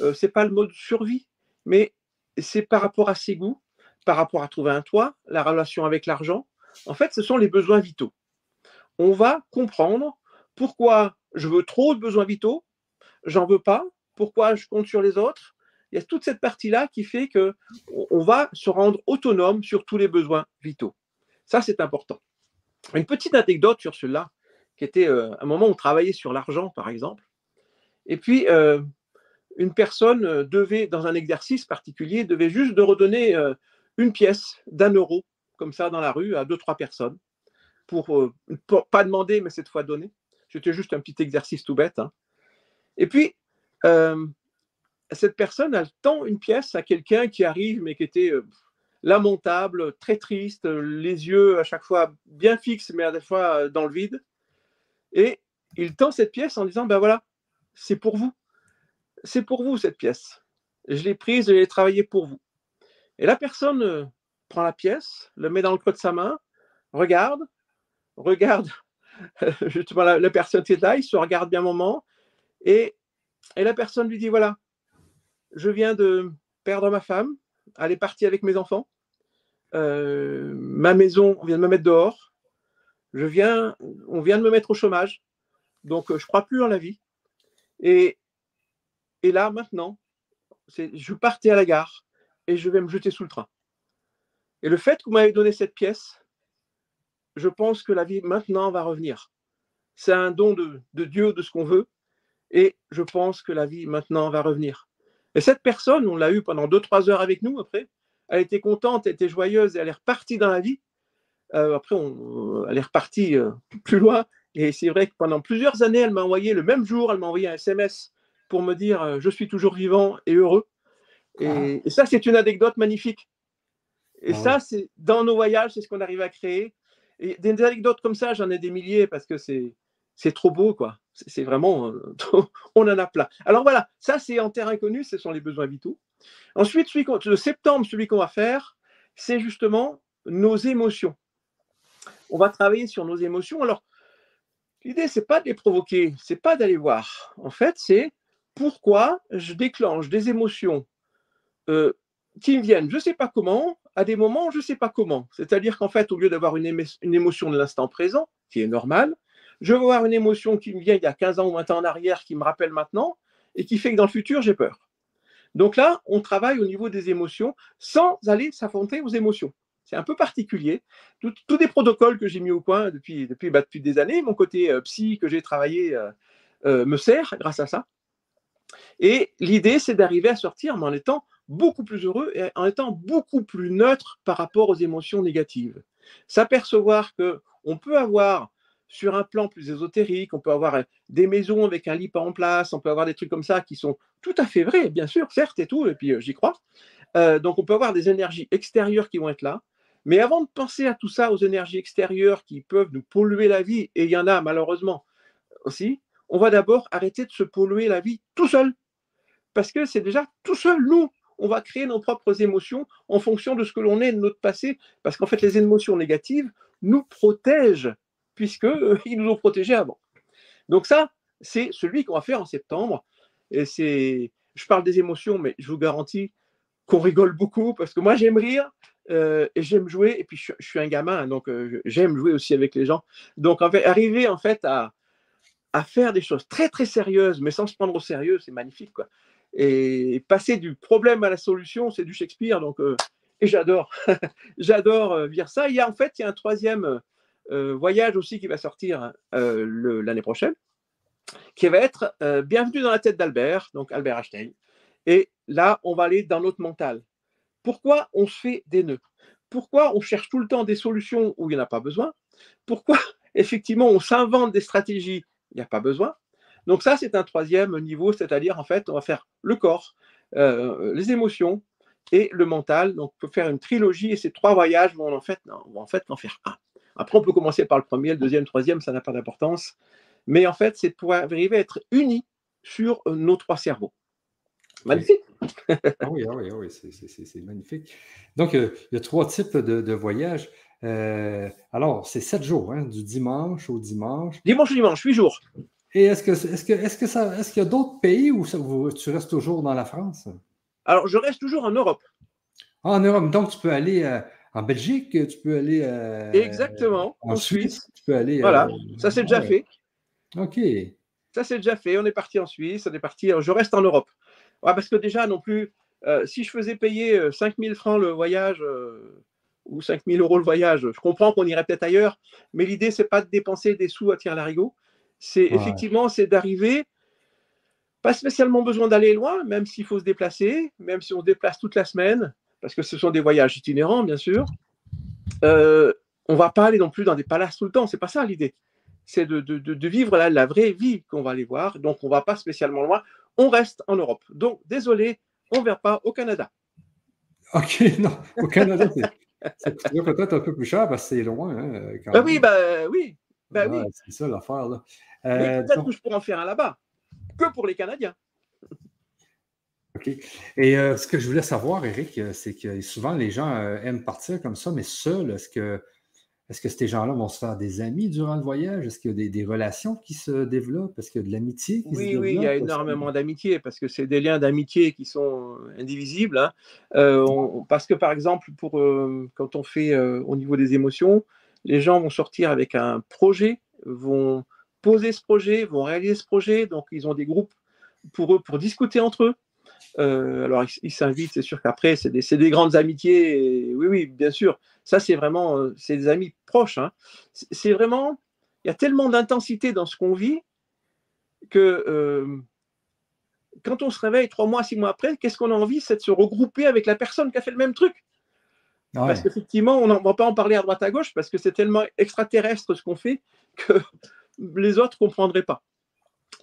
euh, c'est pas le mode survie, mais c'est par rapport à ses goûts, par rapport à trouver un toit, la relation avec l'argent. En fait, ce sont les besoins vitaux. On va comprendre pourquoi je veux trop de besoins vitaux, j'en veux pas, pourquoi je compte sur les autres. Il y a toute cette partie-là qui fait que on va se rendre autonome sur tous les besoins vitaux. Ça, c'est important. Une petite anecdote sur cela qui était euh, un moment où on travaillait sur l'argent, par exemple. Et puis, euh, une personne euh, devait, dans un exercice particulier, devait juste de redonner une pièce d'un euro, comme ça, dans la rue, à deux, trois personnes, pour, pas demander, mais cette fois donner. C'était juste un petit exercice tout bête. Hein. Et puis, cette personne, elle tend une pièce à quelqu'un qui arrive, mais qui était lamentable, très triste, les yeux à chaque fois bien fixes, mais à des fois dans le vide. Et il tend cette pièce en disant, ben voilà, c'est pour vous. C'est pour vous cette pièce. Je l'ai prise, je l'ai travaillée pour vous. Et la personne euh, prend la pièce, le met dans le creux de sa main, regarde, regarde justement la, personne qui est là, il se regarde bien un moment, et, la personne lui dit, voilà, je viens de perdre ma femme, elle est partie avec mes enfants, euh, ma maison, on vient de me mettre dehors, je viens, on vient de me mettre au chômage, donc euh, je ne crois plus en la vie. Et, et là, maintenant, je partais à la gare et je vais me jeter sous le train. Et le fait que vous m'avez donné cette pièce, je pense que la vie maintenant va revenir. C'est un don de, Dieu, de ce qu'on veut, et je pense que la vie maintenant va revenir. Et cette personne, on l'a eu pendant 2-3 heures avec nous après, elle était contente, elle était joyeuse, et elle est repartie dans la vie. Euh, après, elle est repartie euh, plus loin, et c'est vrai que pendant plusieurs années, elle m'a envoyé le même jour, elle m'a envoyé un SMS pour me dire euh, je suis toujours vivant et heureux. Et, ah. ça, c'est une anecdote magnifique. Et ah ça, c'est dans nos voyages, c'est ce qu'on arrive à créer. Et des anecdotes comme ça, j'en ai des milliers parce que c'est c'est trop beau, quoi. C'est vraiment, euh, on en a plein. Alors voilà, ça c'est en terre inconnue, ce sont les besoins vitaux. Ensuite, celui le septembre, celui qu'on va faire, c'est justement nos émotions. On va travailler sur nos émotions. Alors, l'idée, c'est pas de les provoquer, c'est pas d'aller voir. En fait, c'est pourquoi je déclenche des émotions euh, qui me viennent, je ne sais pas comment, à des moments, je ne sais pas comment. C'est-à-dire qu'en fait, au lieu d'avoir une, émotion de l'instant présent, qui est normale, je vais avoir une émotion qui me vient il y a 15 ans ou 20 ans en arrière, qui me rappelle maintenant, et qui fait que dans le futur, j'ai peur. Donc là, on travaille au niveau des émotions sans aller s'affronter aux émotions. C'est un peu particulier. Tous des protocoles que j'ai mis au point depuis, depuis, bah, depuis des années, mon côté euh, psy que j'ai travaillé euh, me sert grâce à ça. Et l'idée, c'est d'arriver à sortir en étant beaucoup plus heureux et en étant beaucoup plus neutre par rapport aux émotions négatives. S'apercevoir que on peut avoir sur un plan plus ésotérique, on peut avoir des maisons avec un lit pas en place, on peut avoir des trucs comme ça qui sont tout à fait vrais, bien sûr, certes et tout, et puis euh, j'y crois. Euh, donc on peut avoir des énergies extérieures qui vont être là. Mais avant de penser à tout ça, aux énergies extérieures qui peuvent nous polluer la vie, et il y en a malheureusement aussi, on va d'abord arrêter de se polluer la vie tout seul. Parce que c'est déjà tout seul, nous, on va créer nos propres émotions en fonction de ce que l'on est de notre passé. Parce qu'en fait, les émotions négatives nous protègent, puisqu'ils euh, nous ont protégés avant. Donc ça, c'est celui qu'on va faire en septembre. Et c'est, je parle des émotions, mais je vous garantis qu'on rigole beaucoup, parce que moi, j'aime rire. Euh, et j'aime jouer, et puis je, suis un gamin, donc euh, j'aime jouer aussi avec les gens. Donc, en fait, arriver en fait à, à faire des choses très très sérieuses, mais sans se prendre au sérieux, c'est magnifique. Quoi. Et passer du problème à la solution, c'est du Shakespeare. Donc, euh, et j'adore, j'adore euh, lire ça. Il y a en fait, il y a un troisième euh, voyage aussi qui va sortir l'année prochaine, qui va être Bienvenue dans la tête d'Albert, donc Albert Einstein. Et là, on va aller dans notre mental. Pourquoi on se fait des nœuds? Pourquoi on cherche tout le temps des solutions où il n'y en a pas besoin? Pourquoi, effectivement, on s'invente des stratégies il n'y a pas besoin? Donc ça, c'est un troisième niveau, c'est-à-dire en fait, on va faire le corps, euh, les émotions et le mental. Donc on peut faire une trilogie et ces trois voyages vont en fait, vont en fait en faire un. Après, on peut commencer par le premier, le deuxième, le troisième, ça n'a pas d'importance. Mais en fait, c'est pour arriver à être unis sur euh, nos trois cerveaux. Magnifique. ah oui, ah oui, ah oui c'est magnifique. Donc, euh, il y a trois types de, de voyages. Euh, alors, c'est sept jours, hein, du dimanche au dimanche. Dimanche au dimanche, huit jours. Et est-ce que est-ce que est-ce que ça est-ce qu'il y a d'autres pays où tu restes toujours dans la France? Alors, je reste toujours en Europe. Ah, en Europe, donc tu peux aller euh, en Belgique, tu peux aller euh, exactement en, Suisse, tu peux aller. Voilà, ça c'est déjà fait. Ok. Ça c'est déjà fait. On est parti en Suisse, on est parti. Je reste en Europe. parce que déjà non plus, si je faisais payer 5000 francs le voyage ou 5 000 euros le voyage. Je comprends qu'on irait peut-être ailleurs, mais l'idée, c'est pas de dépenser des sous à la larigot. C'est effectivement, c'est d'arriver, pas spécialement besoin d'aller loin, même s'il faut se déplacer, même si on se déplace toute la semaine, parce que ce sont des voyages itinérants, bien sûr. Euh, on va pas aller non plus dans des palaces tout le temps, c'est pas ça l'idée. C'est de, de, de, vivre la, la vraie vie qu'on va aller voir. Donc, on va pas spécialement loin. On reste en Europe. Donc, désolé, on ne va pas au Canada. OK, non. Au Canada, c'est peut-être un peu plus cher parce que c'est loin. Hein, ben oui, ben oui. Ben oui. C'est ça l'affaire. là. Euh, peut-être que je pourrais en faire un là-bas, que pour les Canadiens. OK. Et euh, ce que je voulais savoir, Eric, euh, c'est que souvent les gens aiment partir comme ça, mais seul, est-ce que est-ce que ces gens-là vont se faire des amis durant le voyage? Est-ce qu'il y a des, relations qui se développent? Est-ce qu'il y a de l'amitié qui oui, se développe? Oui, il y a énormément d'amitié parce que c'est des liens d'amitié qui sont indivisibles. Hein. Euh, parce que, par exemple, pour, quand on fait au niveau des émotions, les gens vont sortir avec un projet, vont poser ce projet, vont réaliser ce projet. Donc, ils ont des groupes pour eux, pour discuter entre eux. Euh, alors, ils s'invitent, c'est sûr qu'après, c'est des, des, grandes amitiés. oui, oui, bien sûr. Ça, c'est vraiment, euh, c'est des amis proches. Hein. C'est vraiment, il y a tellement d'intensité dans ce qu'on vit que euh, quand on se réveille trois mois, six mois après, qu'est-ce qu'on a envie C'est de se regrouper avec la personne qui a fait le même truc. Parce qu'effectivement, on ne va pas en parler à droite à gauche parce que c'est tellement extraterrestre ce qu'on fait que les autres ne comprendraient pas.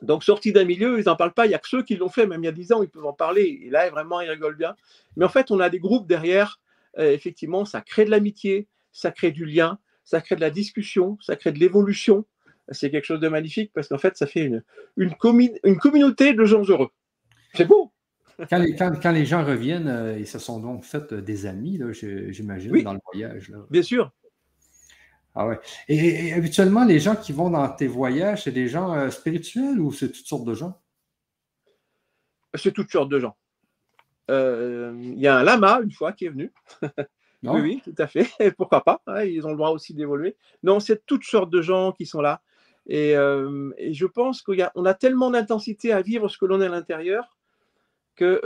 Donc, sortis d'un milieu, ils n'en parlent pas. Il n'y a que ceux qui l'ont fait, même il y a 10 ans, ils peuvent en parler. Et là, vraiment, ils rigolent bien. Mais en fait, on a des groupes derrière. Euh, effectivement, ça crée de l'amitié, ça crée du lien, ça crée de la discussion, ça crée de l'évolution. C'est quelque chose de magnifique parce qu'en fait, ça fait une, une, une communauté de gens heureux. C'est beau. Quand les, quand, les, gens reviennent, euh, ils se sont donc fait des amis, j'imagine, dans le voyage. Bien sûr. Ah ouais. Et, habituellement, les gens qui vont dans tes voyages, c'est des gens euh, spirituels ou c'est toutes sortes de gens? C'est toutes sortes de gens. Euh, il y a un lama, une fois, qui est venu. oui, oui, tout à fait. Et pourquoi pas hein, Ils ont le droit aussi d'évoluer. Non, c'est toutes sortes de gens qui sont là. Et, euh, je pense qu'on a, a, tellement d'intensité à vivre ce que l'on est à l'intérieur que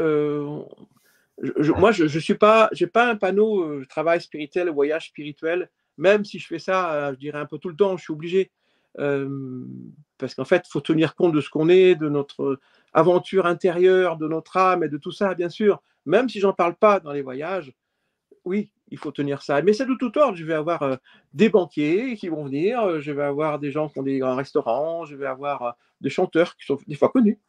moi, je ne suis pas, j'ai pas un panneau travail spirituel, voyage spirituel même si je fais ça, euh, je dirais un peu tout le temps, je suis obligé. Euh, parce qu'en fait, il faut tenir compte de ce qu'on est, de notre aventure intérieure, de notre âme et de tout ça, bien sûr. Même si j'en parle pas dans les voyages, oui, il faut tenir ça. Mais c'est de tout ordre. Je vais avoir euh, des banquiers qui vont venir, je vais avoir des gens qui ont des grands restaurants, je vais avoir des chanteurs qui sont des fois connus.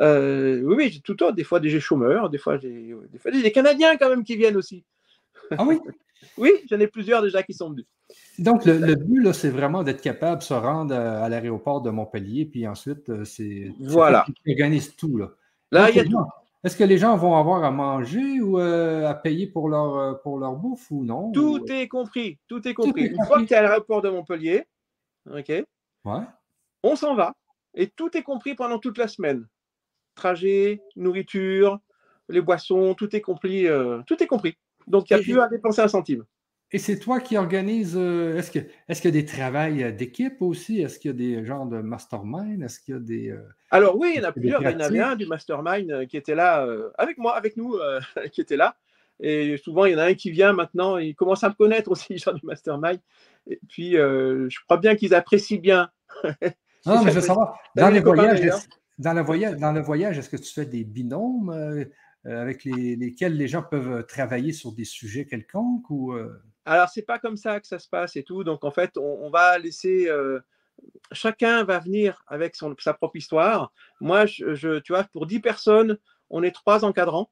oui, oui, j'ai tout ordre. Des fois des chômeurs, des fois des, des, fois, des Canadiens quand même qui viennent aussi. Ah oui? Oui, j'en ai plusieurs déjà qui sont venus. Donc, le, but, c'est vraiment d'être capable de se rendre à, l'aéroport de Montpellier, puis ensuite, euh, c'est. Voilà. Qui organise tout, là. Là, il y a tout. Est-ce que les gens vont avoir à manger ou euh, à payer pour leur, euh, pour leur bouffe ou non? Tout est compris. Tout est compris. Une fois que tu es à l'aéroport de Montpellier, OK? Ouais. On s'en va. Et tout est compris pendant toute la semaine. Trajet, nourriture, les boissons, tout est compris. tout est compris. Donc, il n'y a plus à dépenser un centime. Et c'est toi qui organise. Euh, est-ce qu'il est y a des travails euh, d'équipe aussi? Est-ce qu'il y a des genres de mastermind? Est-ce qu'il y a des. Euh, Alors oui, il y en a plusieurs. Il y en avait un du mastermind qui était là avec moi, avec nous, qui était là. Et souvent, il y en a un qui vient maintenant. Il commence à me connaître aussi, les gens du mastermind. Et puis, je crois bien qu'ils apprécient bien. non, mais je veux savoir, dans, les voyages, dans, le voyage, dans le voyage, est-ce que tu fais des binômes avec lesquels les gens peuvent travailler sur des sujets quelconques ou alors, c'est pas comme ça que ça se passe et tout. Donc, en fait, on, va laisser. Euh, chacun va venir avec son, sa propre histoire. Moi, je, tu vois, pour 10 personnes, on est trois encadrants.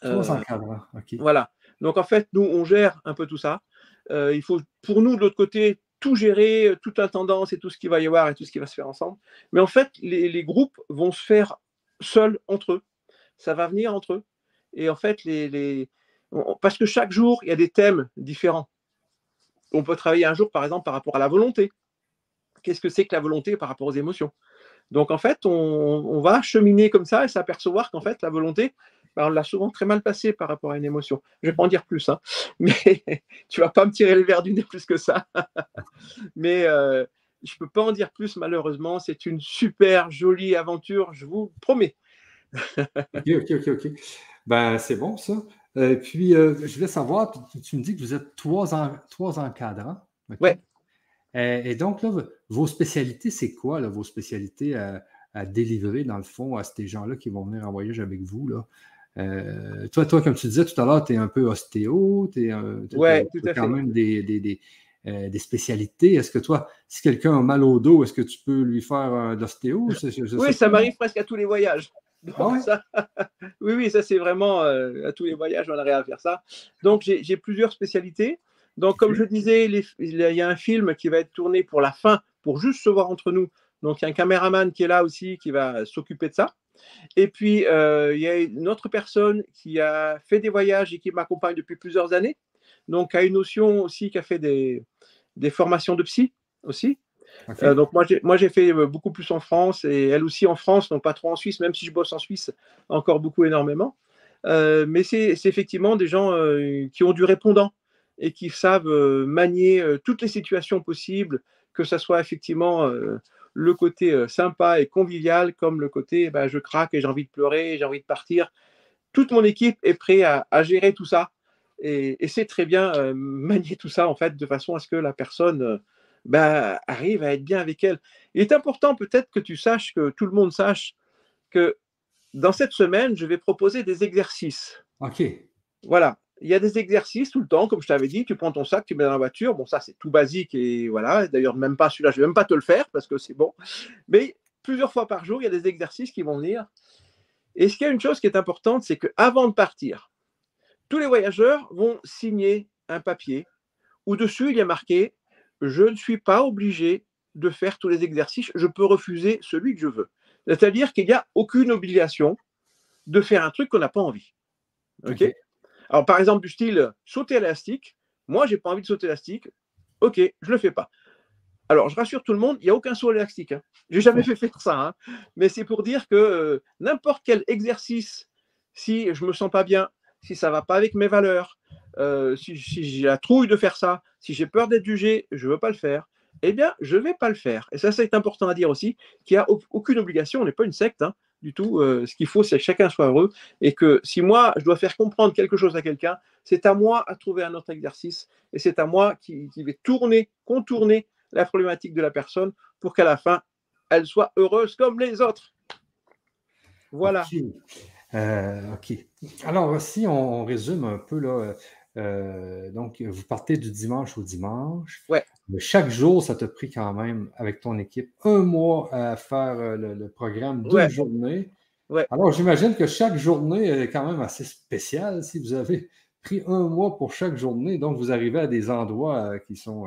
Trois euh, encadrants, OK. Voilà. Donc, en fait, nous, on gère un peu tout ça. Euh, il faut, pour nous, de l'autre côté, tout gérer, toute la tendance et tout ce qu'il va y avoir et tout ce qui va se faire ensemble. Mais en fait, les, les groupes vont se faire seuls entre eux. Ça va venir entre eux. Et en fait, les, les, parce que chaque jour, il y a des thèmes différents. On peut travailler un jour, par exemple, par rapport à la volonté. Qu'est-ce que c'est que la volonté par rapport aux émotions? Donc, en fait, on, va cheminer comme ça et s'apercevoir qu'en fait, la volonté, ben, on l'a souvent très mal passée par rapport à une émotion. Je ne vais pas en dire plus, hein, mais tu vas pas me tirer les verres du nez plus que ça. mais euh, je ne peux pas en dire plus, malheureusement. C'est une super jolie aventure, je vous promets. ok, ok, ok, ok. Ben, c'est bon, ça. Euh, puis, euh, je voulais savoir, tu, me dis que vous êtes trois, trois encadrants. Oui. Euh, et donc, là, vos spécialités, c'est quoi, là, vos spécialités à, délivrer, dans le fond, à ces gens-là qui vont venir en voyage avec vous? Là? toi, toi, comme tu disais tout à l'heure, tu es un peu ostéo, tu as quand même des, des, spécialités. Est-ce que toi, si quelqu'un a mal au dos, est-ce que tu peux lui faire de l'ostéo? Oui, ça m'arrive presque à tous les voyages. Ah oui, oui, ça c'est vraiment à tous les voyages, on arrive à faire ça. Donc j'ai plusieurs spécialités. Donc, comme je disais, il y a un film qui va être tourné pour la fin, pour juste se voir entre nous. Donc, il y a un caméraman qui est là aussi qui va s'occuper de ça. Et puis, euh, il y a une autre personne qui a fait des voyages et qui m'accompagne depuis plusieurs années. Donc, a une notion aussi qui a fait des, formations de psy aussi. Euh, donc, moi, j'ai fait euh, beaucoup plus en France et elle aussi en France, donc pas trop en Suisse, même si je bosse en Suisse encore beaucoup énormément. mais c'est effectivement des gens qui ont du répondant et qui savent manier toutes les situations possibles, que ce soit effectivement le côté sympa et convivial, comme le côté bah, je craque et j'ai envie de pleurer, j'ai envie de partir. Toute mon équipe est prête à, gérer tout ça et, et c'est très bien manier tout ça en fait de façon à ce que la personne bah, arrive à être bien avec elle. Il est important peut-être que tu saches, que tout le monde sache que dans cette semaine, je vais proposer des exercices. Ok. Voilà il y a des exercices tout le temps, comme je t'avais dit, tu prends ton sac, tu mets dans la voiture. Bon, ça, c'est tout basique et voilà. D'ailleurs, même pas celui-là, je vais même pas te le faire parce que c'est bon. Mais plusieurs fois par jour, il y a des exercices qui vont venir. Et ce qu'il y a une chose qui est importante, c'est qu'avant de partir, tous les voyageurs vont signer un papier où dessus il y a marqué Je ne suis pas obligé de faire tous les exercices, je peux refuser celui que je veux. C'est-à-dire qu'il n'y a aucune obligation de faire un truc qu'on n'a pas envie. OK alors, par exemple, du style sauter élastique. Moi, j'ai pas envie de sauter élastique. Ok, je le fais pas. Alors, je rassure tout le monde, il n'y a aucun saut élastique. Hein. Je n'ai jamais fait faire ça. Hein. Mais c'est pour dire que euh, n'importe quel exercice, si je me sens pas bien, si ça va pas avec mes valeurs, euh, si, j'ai la trouille de faire ça, si j'ai peur d'être jugé, je veux pas le faire. Eh bien, je vais pas le faire. Et ça, c'est important à dire aussi, qu'il n'y a aucune obligation. On n'est pas une secte. Hein du tout. Euh, ce qu'il faut, c'est que chacun soit heureux et que si moi, je dois faire comprendre quelque chose à quelqu'un, c'est à moi à trouver un autre exercice et c'est à moi qui, vais tourner, contourner la problématique de la personne pour qu'à la fin, elle soit heureuse comme les autres. Voilà. OK. Euh, Alors, si on, résume un peu, là, euh, donc, vous partez du dimanche au dimanche. Ouais. Mais chaque jour, ça te pris quand même, avec ton équipe, un mois à faire euh, le, programme d'une journée. Ouais. Alors, j'imagine que chaque journée est quand même assez spéciale si vous avez pris un mois pour chaque journée. Donc, vous arrivez à des endroits euh, qui sont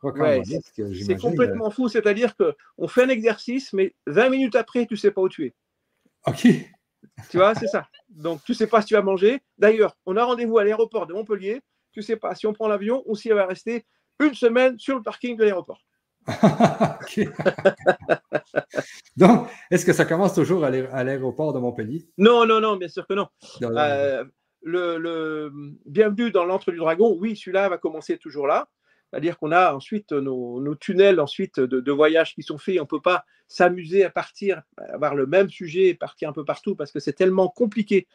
recommandés. c'est complètement fou. C'est-à-dire qu'on fait un exercice, mais 20 minutes après, tu ne sais pas où tu es. OK. Tu vois, c'est ça. Donc, tu ne sais pas si tu vas manger. D'ailleurs, on a rendez-vous à l'aéroport de Montpellier. Tu ne sais pas si on prend l'avion ou si elle va rester une semaine sur le parking de l'aéroport. Donc, est-ce que ça commence toujours à l'aéroport de Montpellier? Non, non, non, bien sûr que non. Euh, le, Bienvenue dans l'antre du dragon, oui, celui-là va commencer toujours là. C'est-à-dire qu'on a ensuite nos, tunnels ensuite de, voyage qui sont faits. On ne peut pas s'amuser à partir, avoir le même sujet et partir un peu partout parce que c'est tellement compliqué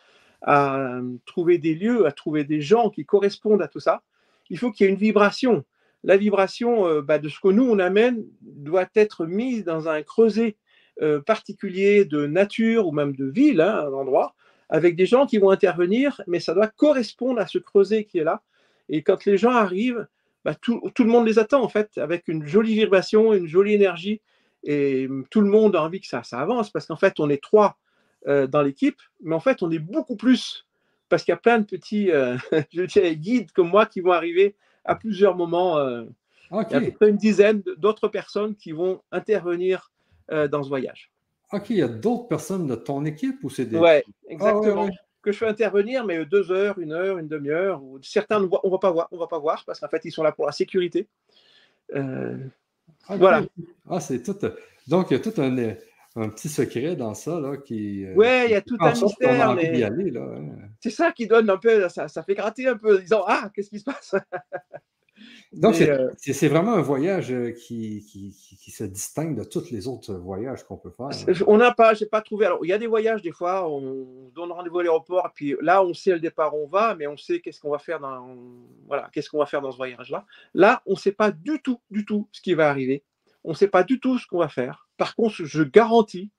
à trouver des lieux, à trouver des gens qui correspondent à tout ça. Il faut qu'il y ait une vibration. La vibration euh, bah, de ce que nous, on amène doit être mise dans un creuset euh, particulier de nature ou même de ville, hein, un endroit, avec des gens qui vont intervenir, mais ça doit correspondre à ce creuset qui est là. Et quand les gens arrivent, bah, tout, le monde les attend en fait, avec une jolie vibration, une jolie énergie, et tout le monde a envie que ça, ça avance, parce qu'en fait, on est trois euh, dans l'équipe, mais en fait, on est beaucoup plus, parce qu'il y a plein de petits, euh, je guides comme moi qui vont arriver à plusieurs moments. Euh, il y a une dizaine d'autres personnes qui vont intervenir dans ce voyage. Ok, il y a d'autres personnes de ton équipe ou c'est des. Exactement. Ah que je fais intervenir, mais deux heures, une heure, une demi-heure. Ou certains, on va pas voir, on va pas voir parce qu'en fait, ils sont là pour la sécurité. Euh, ah, voilà. Ah, c'est tout. Donc, il y a tout un, un, petit secret dans ça là qui. Euh, ouais, il y a tout un mystère. Mais... Hein. C'est ça qui donne un peu, ça, ça fait gratter un peu, disant ah, qu'est-ce qui se passe? Donc, euh, c'est vraiment un voyage euh, qui, qui, se distingue de tous les autres voyages qu'on peut faire. On n'a pas, j'ai pas trouvé. Alors, il y a des voyages, des fois, on donne rendez-vous à l'aéroport, puis là, on sait le départ où on va, mais on sait qu'est-ce qu'on va faire dans, voilà, qu'est-ce qu'on va faire dans ce voyage-là. Là, on ne sait pas du tout, du tout ce qui va arriver. On ne sait pas du tout ce qu'on va faire. Par contre, je garantis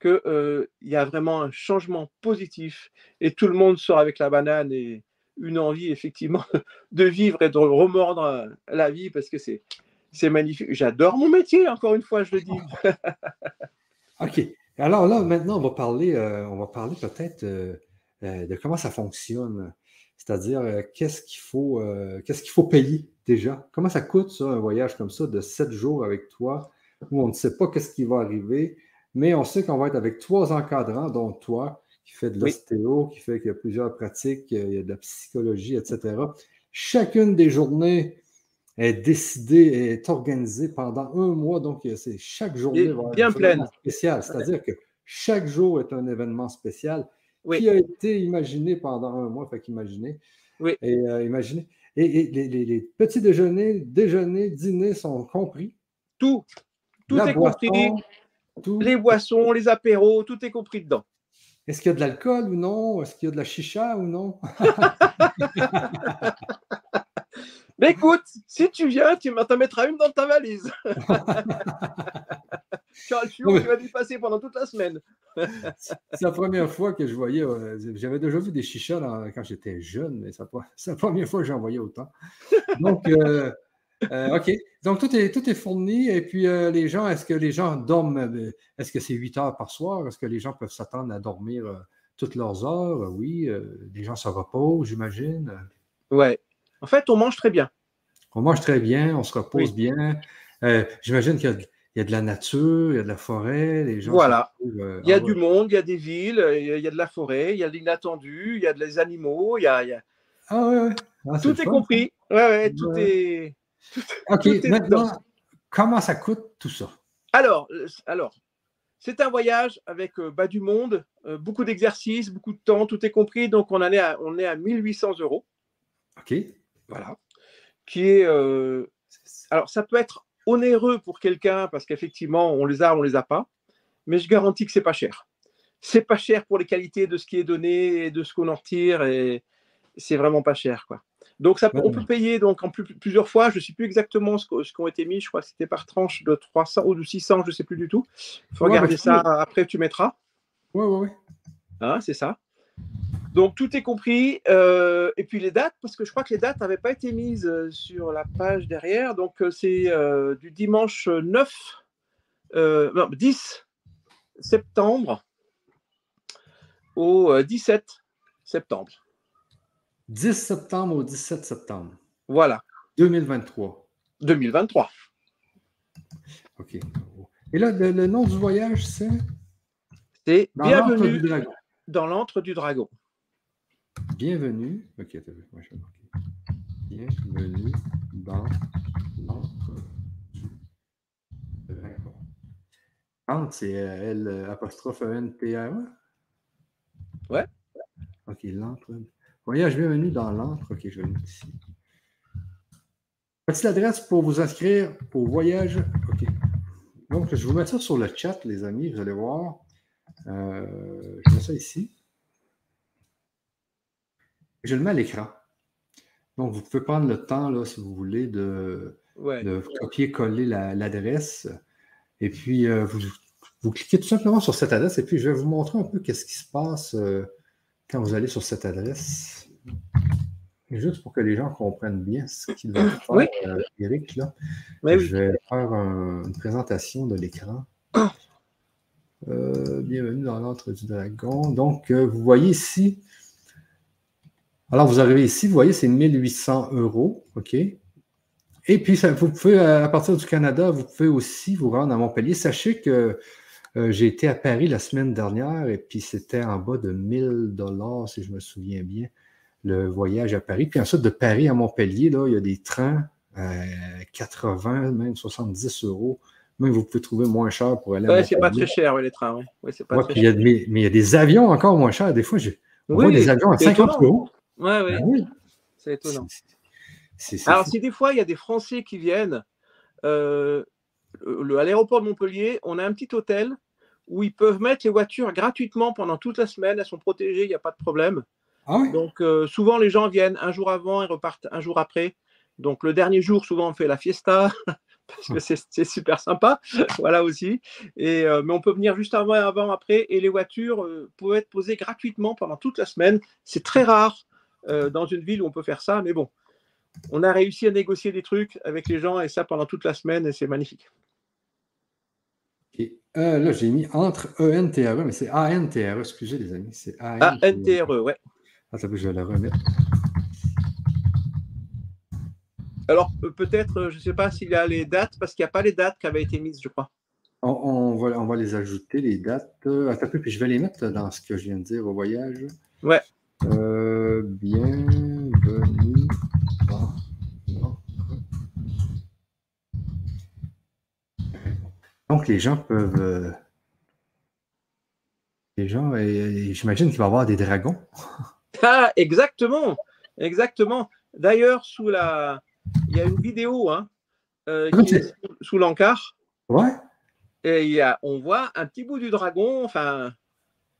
qu'il euh, y a vraiment un changement positif et tout le monde sort avec la banane et, une envie effectivement de vivre et de remordre euh, la vie parce que c'est c'est magnifique. J'adore mon métier, encore une fois, je le dis. OK. Alors là, maintenant, on va parler, euh, on va parler peut-être euh, de comment ça fonctionne. C'est-à-dire, qu'est-ce qu'il faut, qu'est-ce qu'il faut payer déjà? Comment ça coûte, un voyage comme ça de sept jours avec toi, où on ne sait pas qu'est-ce qui va arriver, mais on sait qu'on va être avec trois encadrants, dont toi, qui fait de l'ostéo, qui fait qu'il y a plusieurs pratiques, il y a de la psychologie, etc. Chacune des journées est décidée, est organisée pendant un mois, donc c'est chaque journée va bien pleine. spéciale. C'est-à-dire que chaque jour est un événement spécial qui a été imaginé pendant un mois. Fait qu'imaginez. Oui. Et euh, imaginez. Et, les, petits déjeuners, déjeuners, dîners sont compris. Tout. Tout est compris. Les boissons, les apéros, tout est compris dedans. Est-ce qu'il y a de l'alcool ou non? Est-ce qu'il y a de la chicha ou non? Mais écoute, si tu viens, tu m'en mettras une dans ta valise. Charles tu vas y passer pendant toute la semaine. c'est la première fois que je voyais. Euh, j'avais déjà vu des chichas quand j'étais jeune, mais c'est la première fois que j'en voyais autant. Donc, euh, euh, OK. Donc, tout est, tout est fourni. Et puis, les gens, est-ce que les gens dorment? Est-ce que c'est 8 heures par soir? Est-ce que les gens peuvent s'attendre à dormir toutes leurs heures? Oui. les gens se reposent, j'imagine. Ouais. En fait, on mange très bien. On mange très bien, on se repose bien. Euh, j'imagine qu'il y, a de la nature, il y a de la forêt. Les gens voilà. Euh, il y a du monde, il y a des villes, il y a de la forêt, il y a de l'inattendu, il y a des animaux, il y a. Ah ouais, ah, tout est, compris. Ouais, ouais, tout est. ok, maintenant, comment ça coûte tout ça? Alors, euh, alors c'est un voyage avec bas du monde, beaucoup d'exercices, beaucoup de temps, tout est compris. Donc, on, en est, à, on est à 1800 euros. OK. Voilà. Qui est. Euh, alors, ça peut être onéreux pour quelqu'un parce qu'effectivement, on les a, on les a pas. Mais je garantis que c'est pas cher. C'est pas cher pour les qualités de ce qui est donné et de ce qu'on en retire. Et c'est vraiment pas cher. quoi. Donc, ça, on peut payer donc, en plusieurs fois. Je ne sais plus exactement ce, ce qu'ont été mis. Je crois que c'était par tranche de 300 ou de 600, je ne sais plus du tout. Il faut regarder bah, ça. Après, tu mettras. Oui, oui, oui. Hein, c'est ça. Donc tout est compris. Euh, et puis les dates, parce que je crois que les dates n'avaient pas été mises euh, sur la page derrière. Donc euh, c'est du dimanche 9, non, 10 septembre au 17 septembre. 10 septembre au 17 septembre. Voilà. 2023. 2023. OK. Et là, le, nom du voyage, c'est? C'est Bienvenue dans l'antre du dragon. Bienvenue. Ok, moi je Bienvenue dans l'entre du dragon. Entre, c'est euh, L apostrophe e N T R e? Ouais. Ok, l'entre. Voyage, bienvenue dans l'antre. Ok, je vais le mettre ici. Voici l'adresse pour vous inscrire au voyage. Ok. Donc, je vais vous mettre ça sur le chat, les amis. Vous allez voir. Euh, je mets ça ici. Je le mets à l'écran. Donc, vous pouvez prendre le temps, là, si vous voulez, de, copier-coller l'adresse. et puis, euh, vous, cliquez tout simplement sur cette adresse. Et puis, je vais vous montrer un peu qu'est-ce qui se passe euh, quand vous allez sur cette adresse. Juste pour que les gens comprennent bien ce qu'il va faire, oui. Euh, Eric. Là. je vais faire une présentation de l'écran. bienvenue dans l'entre du dragon. Donc, vous voyez ici, alors, vous arrivez ici, vous voyez, c'est 1800 euros, OK? Et puis, vous pouvez, euh, à partir du Canada, vous pouvez aussi vous rendre à Montpellier. Sachez que euh, j'ai été à Paris la semaine dernière et puis c'était en bas de 1000 dollars, si je me souviens bien, le voyage à Paris. Puis ensuite, de Paris à Montpellier, là, il y a des trains à 80, même 70 euros. Même vous pouvez trouver moins cher pour aller à Oui, c'est pas très cher, les trains. Oui, ouais, c'est pas très cher. mais, il y a des avions encore moins chers. Des fois, j'ai oui, des avions à 50 euros. Ouais, ouais. Ben oui. C'est étonnant. Alors, si des fois, il y a des Français qui viennent euh, à l'aéroport de Montpellier, on a un petit hôtel où ils peuvent mettre les voitures gratuitement pendant toute la semaine. Elles sont protégées, il n'y a pas de problème. Ah Donc, euh, souvent, les gens viennent un jour avant et repartent un jour après. Donc, le dernier jour, souvent, on fait la fiesta. parce que c'est super sympa, voilà aussi. Et, euh, mais on peut venir juste avant, avant, après, et les voitures peuvent être posées gratuitement pendant toute la semaine. C'est très rare euh, dans une ville où on peut faire ça, mais bon, on a réussi à négocier des trucs avec les gens et ça pendant toute la semaine et c'est magnifique. Euh, là, j'ai mis entre E-N-T-R-E, mais c'est A-N-T-R-E, excusez les amis. C'est A-N-T-R-E, ouais. Attends, je vais le remettre. Alors, peut-être, je ne sais pas s'il y a les dates, parce qu'il n'y a pas les dates qui avaient été mises, je crois. On, va, on va les ajouter, les dates. Attends un peu, puis je vais les mettre dans ce que je viens de dire au voyage. Ouais. Euh, bienvenue Donc, les gens peuvent. Euh, les gens, j'imagine qu'il va y avoir des dragons. Ah, exactement, exactement. D'ailleurs, sous la, il y a une vidéo hein, euh, qui est sous, l'encart. Ouais. Et il y a, on voit un petit bout du dragon. Enfin,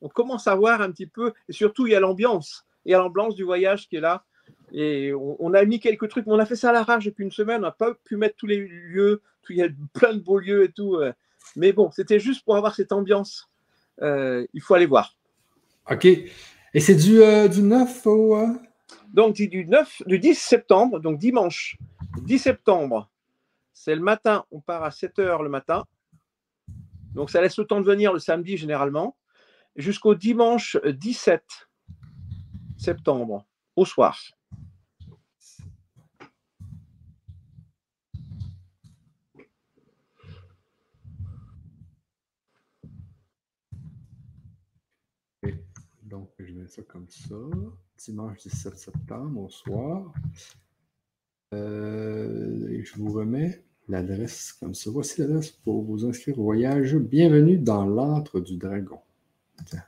on commence à voir un petit peu. Et surtout, il y a l'ambiance. Il y a l'ambiance du voyage qui est là. Et on, a mis quelques trucs, mais on a fait ça à la rage depuis une semaine. On n'a pas pu mettre tous les lieux. il y a plein de beaux lieux et tout. Euh. Mais bon, c'était juste pour avoir cette ambiance. Euh, il faut aller voir. OK. Et c'est du, euh, du 9 au. Donc, du 9, du 10 septembre, donc dimanche 10 septembre. C'est le matin. On part à 7 h le matin. Donc, ça laisse le temps de venir le samedi généralement. Jusqu'au dimanche 17 septembre, au soir. Ça comme ça. Dimanche 17 septembre au soir. Euh, je vous remets l'adresse comme ça. Voici l'adresse pour vous inscrire au voyage. Bienvenue dans l'antre du dragon. Je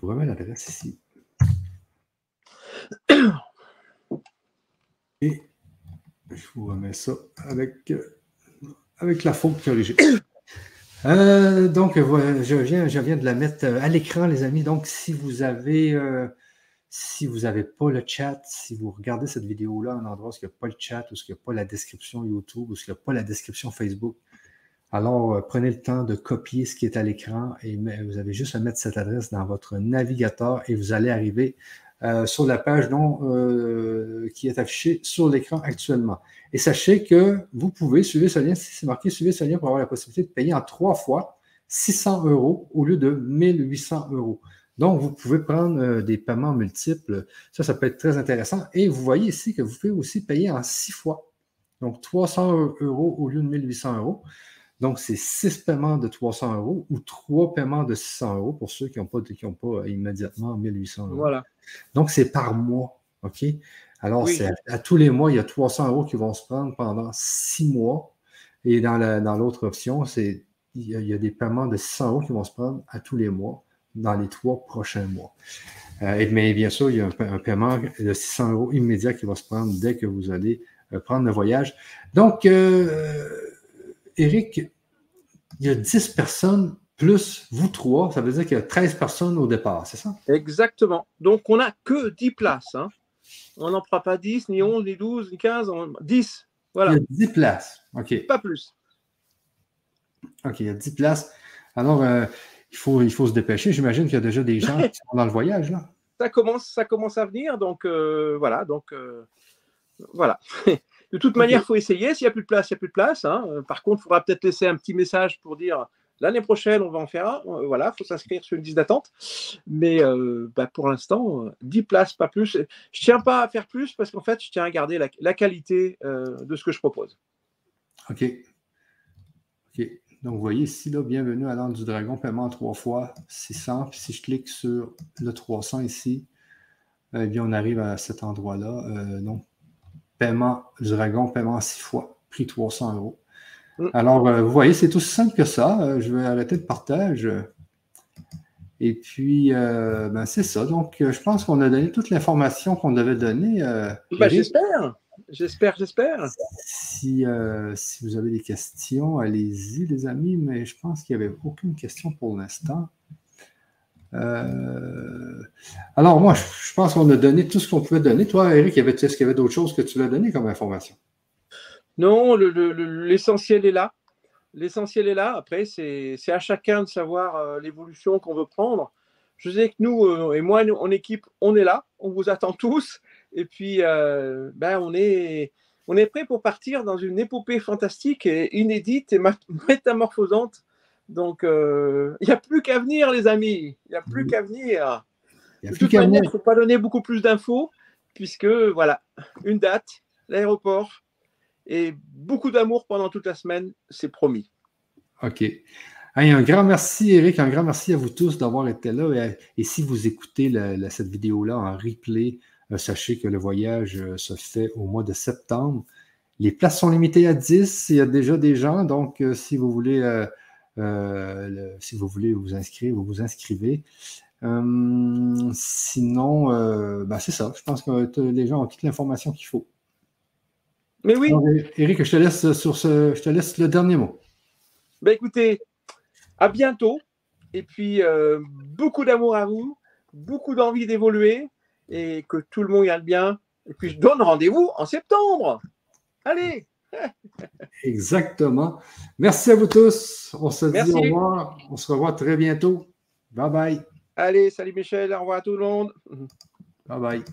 vous remets l'adresse ici. Et je vous remets ça avec, avec la faute corrigée. Euh, donc, je viens, je viens de la mettre à l'écran, les amis. Donc, si vous avez, euh, si vous n'avez pas le chat, si vous regardez cette vidéo-là à un endroit où il n'y a pas le chat, où il n'y a pas la description YouTube, où il n'y a pas la description Facebook, alors euh, prenez le temps de copier ce qui est à l'écran et vous avez juste à mettre cette adresse dans votre navigateur et vous allez arriver euh, sur la page euh, qui est affichée sur l'écran actuellement. Et sachez que vous pouvez suivre ce lien, si c'est marqué suivez ce lien pour avoir la possibilité de payer en trois fois 600 euros au lieu de 1800 euros. Donc, vous pouvez prendre euh, des paiements multiples. Ça, ça peut être très intéressant. Et vous voyez ici que vous pouvez aussi payer en six fois. Donc, 300 euros au lieu de 1800 euros. Donc, c'est six paiements de 300 euros ou trois paiements de 600 euros pour ceux qui n'ont pas, pas immédiatement 1800 euros. Voilà. Donc, c'est par mois. OK? Alors, c'est à, tous les mois, il y a 300 euros qui vont se prendre pendant six mois. Et dans l'autre dans option, c'est il y, a, des paiements de 600 euros qui vont se prendre à tous les mois dans les trois prochains mois. Euh, mais bien sûr, il y a un, paiement de 600 euros immédiat qui va se prendre dès que vous allez euh, prendre le voyage. Donc, euh, Eric, il y a 10 personnes plus vous trois. Ça veut dire qu'il y a 13 personnes au départ, c'est ça? Exactement. Donc, on n'a que 10 places. Hein. On n'en prend pas 10, ni 11, ni 12, ni 15, 10. Voilà. Il y a 10 places. OK. Pas plus. OK, il y a 10 places. Alors, euh, il, faut, il faut se dépêcher. J'imagine qu'il y a déjà des gens qui sont dans le voyage. Là. Ça, commence, ça commence à venir. Donc, euh, voilà. Donc, euh, voilà. De toute manière, il faut essayer. S'il n'y a plus de place, il n'y a plus de place. Hein. Par contre, il faudra peut-être laisser un petit message pour dire l'année prochaine, on va en faire un. Euh, voilà, il faut s'inscrire sur une liste d'attente. Mais euh, bah, pour l'instant, 10 euh, places, pas plus. Je ne tiens pas à faire plus parce qu'en fait, je tiens à garder la, qualité de ce que je propose. OK. OK. Donc, vous voyez ici, là, bienvenue à l'Antre du Dragon, paiement trois fois 600. Puis si je clique sur le 300 ici, eh bien, on arrive à cet endroit-là. donc, paiement du dragon, paiement six fois, prix 300 euros. Mm. Alors, euh, vous voyez, c'est aussi simple que ça. Euh, je vais arrêter le partage. Et puis, euh, ben, c'est ça. Donc, je pense qu'on a donné toute l'information qu'on devait donner. Ben, j'espère. J'espère, j'espère. Si, si vous avez des questions, allez-y, les amis, mais je pense qu'il n'y avait aucune question pour l'instant. alors, moi, je, pense qu'on a donné tout ce qu'on pouvait donner. Toi, Eric, est-ce qu'il y avait d'autres choses que tu veux donner comme information? Non, l'essentiel est là. L'essentiel est là. Après, c'est à chacun de savoir euh, l'évolution qu'on veut prendre. Je sais que nous, euh, et moi, en équipe, on est là. On vous attend tous. Et puis, euh, ben, on, est, on est prêt pour partir dans une épopée fantastique et inédite et métamorphosante. Donc, il n'y a plus qu'à venir, les amis. Il n'y a plus qu'à venir. De toute manière, il ne faut pas donner beaucoup plus d'infos, puisque, voilà, une date, l'aéroport et beaucoup d'amour pendant toute la semaine, c'est promis. OK. un grand merci, Eric. Un grand merci à vous tous d'avoir été là. Et, si vous écoutez cette vidéo-là en replay, euh, sachez que le voyage euh, se fait au mois de septembre. Les places sont limitées à 10. Il y a déjà des gens. Donc, euh, si vous voulez, si vous voulez vous inscrire, vous vous inscrivez. sinon, ben, c'est ça. Je pense que les gens ont toute l'information qu'il faut. Mais oui. Eric, je te laisse sur ce, je te laisse le dernier mot. Ben écoutez, à bientôt. Et puis, euh, beaucoup d'amour à vous, beaucoup d'envie d'évoluer et que tout le monde y aille bien. Et puis, je donne rendez-vous en septembre. Allez! Exactement. Merci à vous tous. On se dit au revoir. On se revoit très bientôt. Bye bye. Allez, salut Michel. Au revoir à tout le monde. Bye bye.